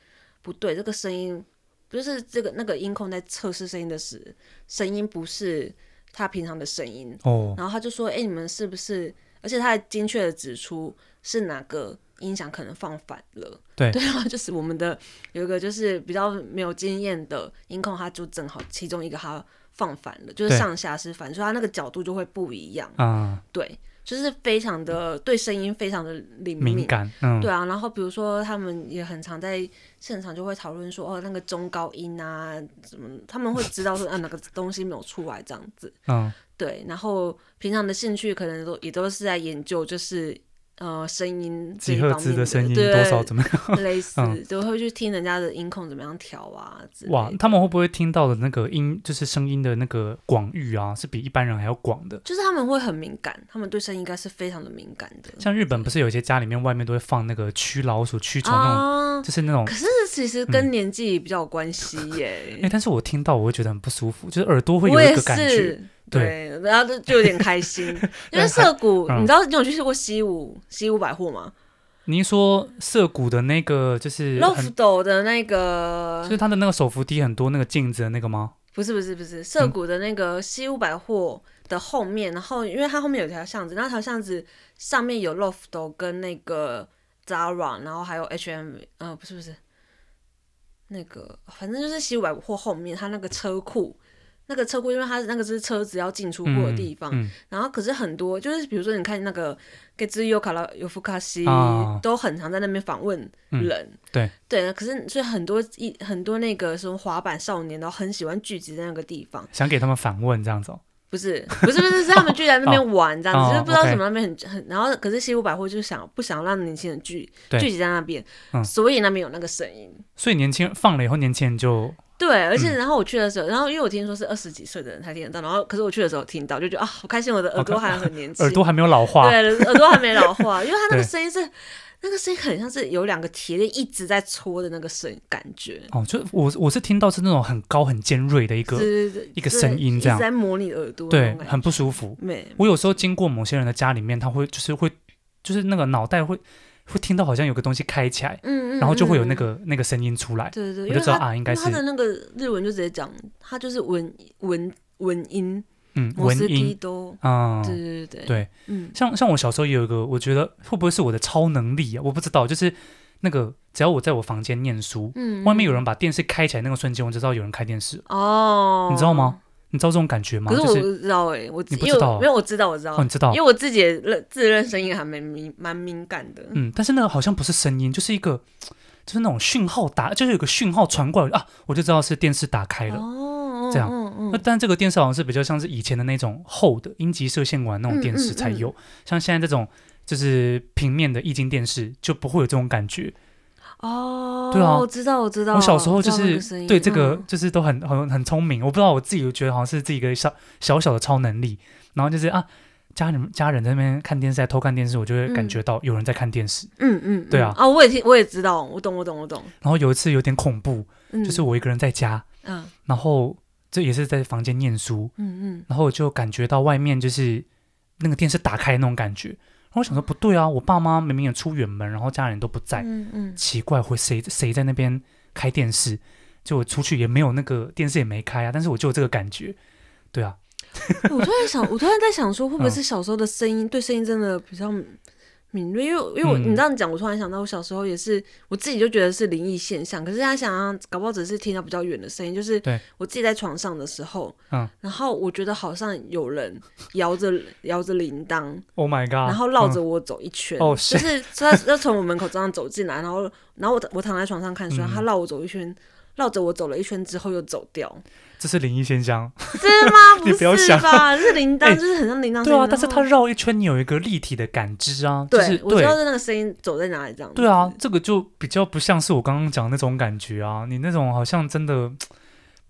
不对，这个声音不、就是这个那个音控在测试声音的时声音不是。他平常的声音，oh. 然后他就说：“哎、欸，你们是不是？而且他还精确的指出是哪个音响可能放反了。对”对，然后就是我们的有一个就是比较没有经验的音控，他就正好其中一个他放反了，就是上下是反，所以他那个角度就会不一样。啊，uh. 对。就是非常的对声音非常的灵敏，敏感，嗯，对啊。然后比如说他们也很常在现场就会讨论说，哦，那个中高音啊，什么他们会知道说，啊，哪个东西没有出来这样子，嗯，对。然后平常的兴趣可能都也都是在研究，就是。呃，声音几赫兹的声音多少怎么样？[LAUGHS] 类似都会去听人家的音控怎么样调啊。哇，他们会不会听到的那个音，就是声音的那个广域啊，是比一般人还要广的？就是他们会很敏感，他们对声音应该是非常的敏感的。像日本不是有些家里面外面都会放那个驱老鼠、驱虫那种，就是那种。可是其实跟年纪比较有关系耶。[LAUGHS] 哎，但是我听到我会觉得很不舒服，就是耳朵会有一个感觉。对，然后就就有点开心，[LAUGHS] 因为涩谷，你知道你有去过西武西武百货吗？您说涩谷的那个就是 LOFT 的那个，就是它的那个手扶梯很多那个镜子的那个吗？不是不是不是，涩谷的那个西武百货的后面，然后因为它后面有条巷子，那条巷子上面有 LOFT 跟那个 Zara，然后还有 H&M，呃，不是不是，那个反正就是西武百货后面，它那个车库。那个车库，因为它那个是车子要进出货的地方，嗯。嗯、然后可是很多就是比如说你看那个给自由卡拉尤夫卡西都很常在那边访问人，嗯、对对，可是所以很多一很多那个什么滑板少年都很喜欢聚集在那个地方，想给他们访问这样子、[LAUGHS] 哦，不是不是不是是他们聚在那边玩这样子，哦、就是不知道什么那边很很，然后可是西湖百货就是想不想让年轻人聚聚集在那边，嗯、所以那边有那个声音，所以年轻人放了以后，年轻人就。对，而且然后我去的时候，嗯、然后因为我听说是二十几岁的人才听得到，然后可是我去的时候听到，就觉得啊，好开心，我的耳朵还 [LAUGHS] 很年轻，耳朵还没有老化，对，耳朵还没老化，因为他那个声音是。那个声音很像是有两个铁链一直在戳的那个声感觉哦，就我我是听到是那种很高很尖锐的一个一个声音，这样在磨你耳朵，对，很不舒服。没我有时候经过某些人的家里面，他会就是会就是那个脑袋会会听到好像有个东西开起来，嗯，嗯，嗯，然后就会有那个那个声音出来，对对，对，我就知道啊，应该是他的那个日文就直接讲，他就是文文文音。嗯，文音。啊，对对对。对，嗯，像像我小时候也有一个，我觉得会不会是我的超能力啊？我不知道，就是那个只要我在我房间念书，嗯，外面有人把电视开起来那个瞬间，我就知道有人开电视哦，你知道吗？你知道这种感觉吗？可是我不知道哎，我你不知道，因为我知道我知道，你知道，因为我自己认自认声音还蛮敏蛮敏感的，嗯，但是那个好像不是声音，就是一个就是那种讯号打，就是有个讯号传过来啊，我就知道是电视打开了哦。这样，那、但这个电视好像是比较像是以前的那种厚的阴极射线管那种电视才有，嗯。嗯嗯、像现在这种就是平面的液晶电视就不会有这种感觉。哦，对啊，我知道，我知道。我小时候就是对这个就是都很很很聪明，我不知道我自己觉得好像是自己一个小小小的超能力，然后就是啊，家人家人在那边看电视在偷看电视，我就会感觉到有人在看电视。嗯嗯，对啊。啊，我也听，我也知道，我懂，我懂，我懂。然后有一次有点恐怖，就是我一个人在家，嗯，然后。这也是在房间念书，嗯嗯，然后我就感觉到外面就是那个电视打开那种感觉，然后我想说不对啊，我爸妈明明也出远门，然后家人都不在，嗯嗯，奇怪，会谁谁在那边开电视？就我出去也没有那个电视也没开啊，但是我就有这个感觉，对啊，[LAUGHS] 我突然想，我突然在想说，会不会是小时候的声音，对声音真的比较。敏锐，因为因为我你这样讲，我突然想到，我小时候也是，我自己就觉得是灵异现象。可是他想要搞不好只是听到比较远的声音，就是我自己在床上的时候，嗯，然后我觉得好像有人摇着摇着铃铛，[LAUGHS] Oh my god，然后绕着我走一圈，就是他要从我门口这样走进来，然后然后我我躺在床上看书，他绕我走一圈，绕着我走了一圈之后又走掉。这是灵异现象，[LAUGHS] 是吗？你不要想吧，是铃铛，就是很像铃铛。对啊，但是它绕一圈，你有一个立体的感知啊。对，我知道是那个声音走在哪里这样。对啊，这个就比较不像是我刚刚讲的那种感觉啊，你那种好像真的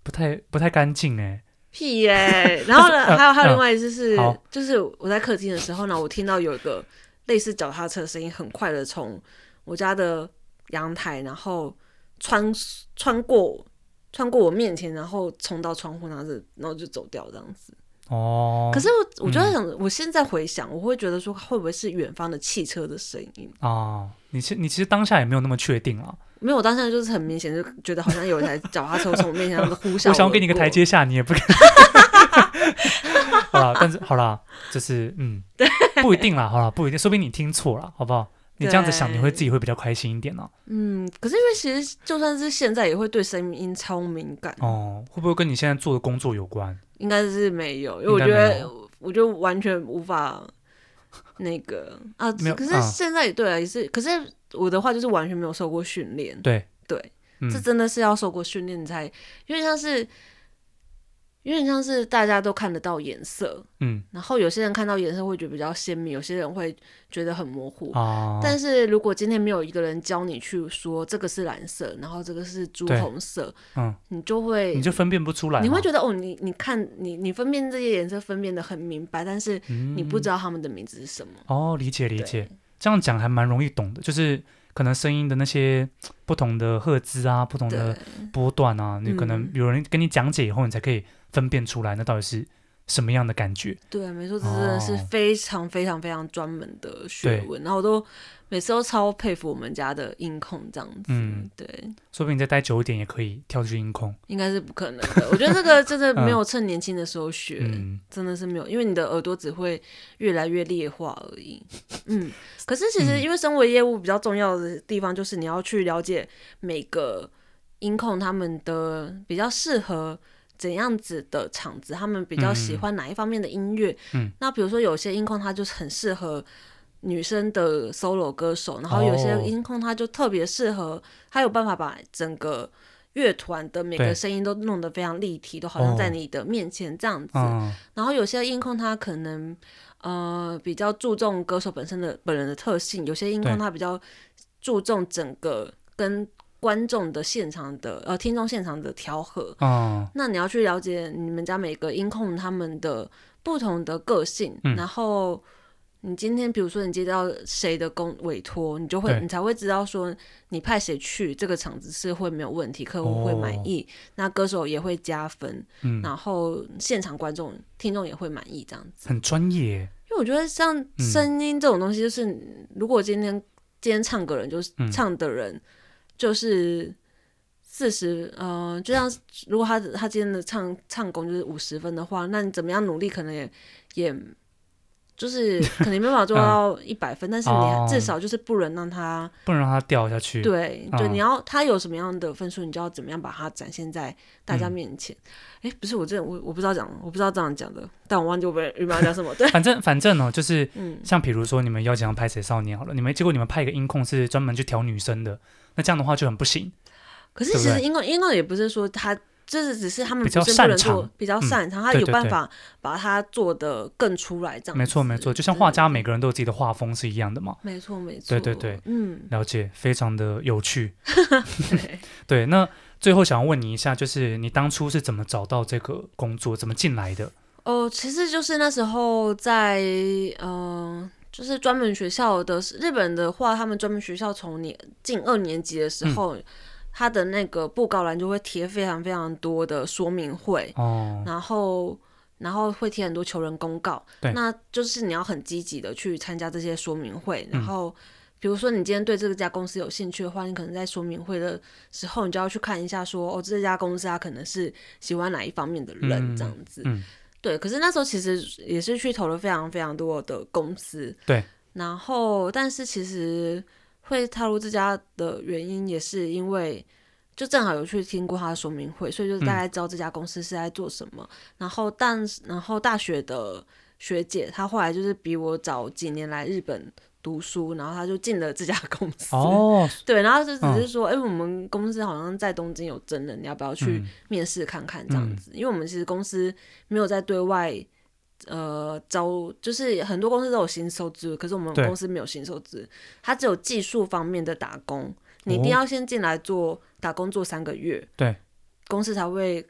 不太不太干净哎。屁耶！[LAUGHS] 然后呢，还有还有另外一次是，就是我在客厅的时候呢，我听到有一个类似脚踏车的声音，很快的从我家的阳台，然后穿穿过。穿过我面前，然后冲到窗户那里，然后就走掉这样子。哦。可是我，我就在想，嗯、我现在回想，我会觉得说，会不会是远方的汽车的声音？哦，你其你其实当下也没有那么确定啊。没有，我当下就是很明显，就觉得好像有一台脚踏车从我面前呼啸。我想要给你个台阶下，你也不敢。[LAUGHS] 好了，但是好了，就是嗯，对，不一定啦，好了，不一定，说不定你听错了，好不好？你这样子想，你会自己会比较开心一点呢、啊。嗯，可是因为其实就算是现在，也会对声音超敏感。哦，会不会跟你现在做的工作有关？应该是没有，因为我觉得，我就完全无法那个啊。有可是现在也对啊，也是。可是我的话就是完全没有受过训练。对对，嗯、这真的是要受过训练才，因为像是。有点像是大家都看得到颜色，嗯，然后有些人看到颜色会觉得比较鲜明，有些人会觉得很模糊。哦，但是如果今天没有一个人教你去说这个是蓝色，然后这个是朱红色，嗯，你就会你就分辨不出来，你会觉得哦，你你看你你分辨这些颜色分辨得很明白，但是你不知道他们的名字是什么。哦，理解理解，这样讲还蛮容易懂的，就是。可能声音的那些不同的赫兹啊，不同的波段啊，你可能有人跟你讲解以后，你才可以分辨出来，那到底是什么样的感觉？对，没错，这真的是非常非常非常专门的学问。然后我都每次都超佩服我们家的音控这样子。嗯，对。说不定你再待久一点也可以跳去音控。应该是不可能的。我觉得这个真的没有 [LAUGHS] 趁年轻的时候学，嗯、真的是没有，因为你的耳朵只会越来越劣化而已。嗯。[LAUGHS] 可是其实因为身为业务比较重要的地方就是你要去了解每个音控他们的比较适合。怎样子的场子，他们比较喜欢哪一方面的音乐？嗯，那比如说有些音控，它就是很适合女生的 solo 歌手，然后有些音控，它就特别适合，它有办法把整个乐团的每个声音都弄得非常立体，都好像在你的面前这样子。哦、然后有些音控，它可能呃比较注重歌手本身的本人的特性，有些音控它比较注重整个跟观众的现场的呃听众现场的调和，哦，那你要去了解你们家每个音控他们的不同的个性，嗯、然后你今天比如说你接到谁的工委托，你就会你才会知道说你派谁去这个场子是会没有问题，客户会满意，哦、那歌手也会加分，嗯，然后现场观众听众也会满意，这样子。很专业。因为我觉得像声音这种东西，就是、嗯、如果今天今天唱歌人就是唱的人。嗯就是四十，呃，就像如果他他今天的唱唱功就是五十分的话，那你怎么样努力，可能也也，就是 [LAUGHS] 可能没办法做到一百分，嗯、但是你至少就是不能让他不能让他掉下去。对，嗯、对，你要他有什么样的分数，你就要怎么样把它展现在大家面前。哎、嗯，不是我这我我不知道讲，我不知道这样讲的，但我忘记我原本要讲什么。对，反正反正哦，就是嗯像比如说你们要讲拍谁少年好了，你们结果你们派一个音控是专门去调女生的。那这样的话就很不行。可是其实音控音控也不是说他，就是只是他们比较擅长，比较擅长，嗯、他有办法把它做的更出来，这样。没错没错，就像画家每个人都有自己的画风是一样的嘛。没错没错。对对对，嗯，了解，非常的有趣。[LAUGHS] 对对，那最后想要问你一下，就是你当初是怎么找到这个工作，怎么进来的？哦，其实就是那时候在嗯。呃就是专门学校的日本的话，他们专门学校从你进二年级的时候，嗯、他的那个布告栏就会贴非常非常多的说明会，哦、然后然后会贴很多求人公告，对。那就是你要很积极的去参加这些说明会，然后、嗯、比如说你今天对这个家公司有兴趣的话，你可能在说明会的时候，你就要去看一下说，说哦这家公司他可能是喜欢哪一方面的人这样子。对，可是那时候其实也是去投了非常非常多的公司，对。然后，但是其实会踏入这家的原因，也是因为就正好有去听过他的说明会，所以就大概知道这家公司是在做什么。嗯、然后，但然后大学的学姐，她后来就是比我早几年来日本。读书，然后他就进了这家公司。哦，[LAUGHS] 对，然后就只是说，哎、嗯，我们公司好像在东京有真人，你要不要去面试看看这样子？嗯、因为我们其实公司没有在对外呃招，就是很多公司都有新收资，可是我们公司没有新收资，他只有技术方面的打工，你一定要先进来做打工做三个月，对，公司才会。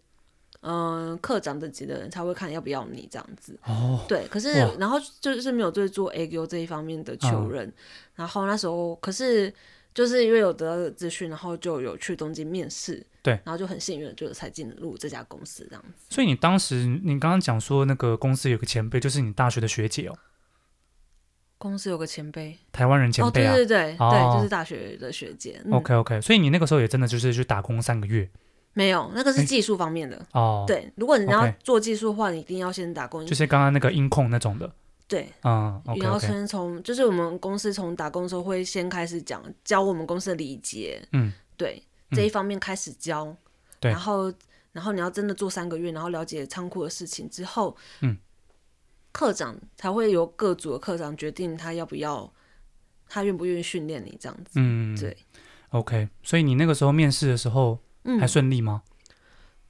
嗯，课长等级的人才会看要不要你这样子。哦，对，可是然后就是没有对做 A U 这一方面的求人，嗯、然后那时候可是就是因为有得到的资讯，然后就有去东京面试，对，然后就很幸运，就才进入这家公司这样子。所以你当时你刚刚讲说那个公司有个前辈，就是你大学的学姐哦。公司有个前辈，台湾人前辈啊，对对对、哦、对，就是大学的学姐。嗯、OK OK，所以你那个时候也真的就是去打工三个月。没有，那个是技术方面的哦。对，如果你要做技术的话，你一定要先打工。就是刚刚那个音控那种的。对，嗯，你要先从，就是我们公司从打工的时候会先开始讲教我们公司的礼节，嗯，对，这一方面开始教。对，然后，然后你要真的做三个月，然后了解仓库的事情之后，嗯，课长才会由各组的课长决定他要不要，他愿不愿意训练你这样子。嗯，对。OK，所以你那个时候面试的时候。还顺利吗？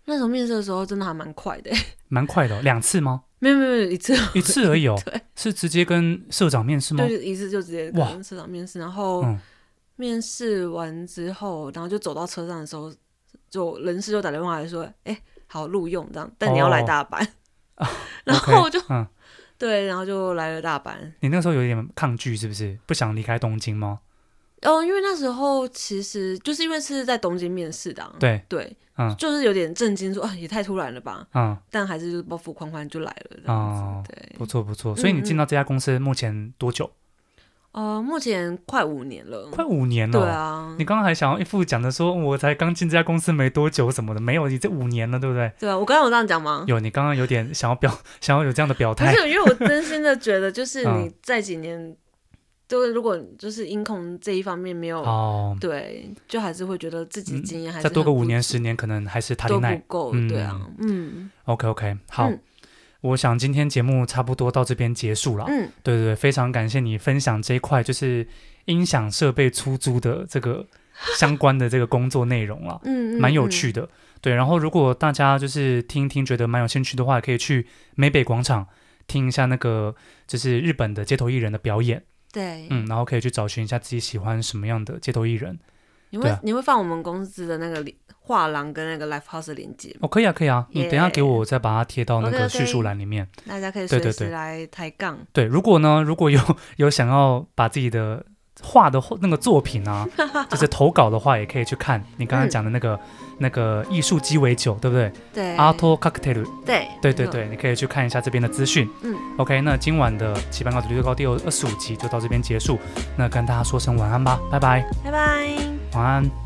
那时候面试的时候真的还蛮快的，蛮快的，两次吗？没有没有一次，一次而已哦。[LAUGHS] 对，是直接跟社长面试吗？对，一次就直接跟社长面试，然后面试完之后，然后就走到车上的时候，就人事就打电话来说：“哎，好录用这样，但你要来大阪。” [LAUGHS] 然后我就嗯，对，然后就来了大阪。你那时候有点抗拒，是不是不想离开东京吗？哦，因为那时候其实就是因为是在东京面试的，对对，嗯，就是有点震惊，说啊，也太突然了吧，嗯，但还是就是包袱款款就来了，这样子，对，不错不错。所以你进到这家公司目前多久？呃，目前快五年了，快五年了，对啊。你刚刚还想要一副讲的说，我才刚进这家公司没多久什么的，没有，你这五年了，对不对？对啊，我刚刚有这样讲吗？有，你刚刚有点想要表，[LAUGHS] 想要有这样的表态，不是，因为我真心的觉得，就是你在几年。就如果就是音控这一方面没有哦，对，就还是会觉得自己经验还是再多个五年十年，可能还是他都不够，对啊，嗯，OK OK，好，我想今天节目差不多到这边结束了，嗯，对对对，非常感谢你分享这一块就是音响设备出租的这个相关的这个工作内容了，[LAUGHS] 嗯，蛮有趣的，对，然后如果大家就是听一听觉得蛮有兴趣的话，可以去美北广场听一下那个就是日本的街头艺人的表演。对，嗯，然后可以去找寻一下自己喜欢什么样的街头艺人，你会、啊、你会放我们公司的那个画廊跟那个 live house 的链接吗？哦，可以啊，可以啊，你等一下给我，我再把它贴到那个叙述栏里面。Okay, okay. 大家可以随时来抬杠。对，如果呢，如果有 [LAUGHS] 有想要把自己的画的那个作品啊，[LAUGHS] 就是投稿的话，也可以去看你刚刚讲的那个、嗯、那个艺术鸡尾酒，对不对？对。Art Cocktail。对。对对对，你可以去看一下这边的资讯。嗯。OK，那今晚的棋盘高手绿高第二十五集就到这边结束。那跟大家说声晚安吧，拜拜。拜拜。晚安。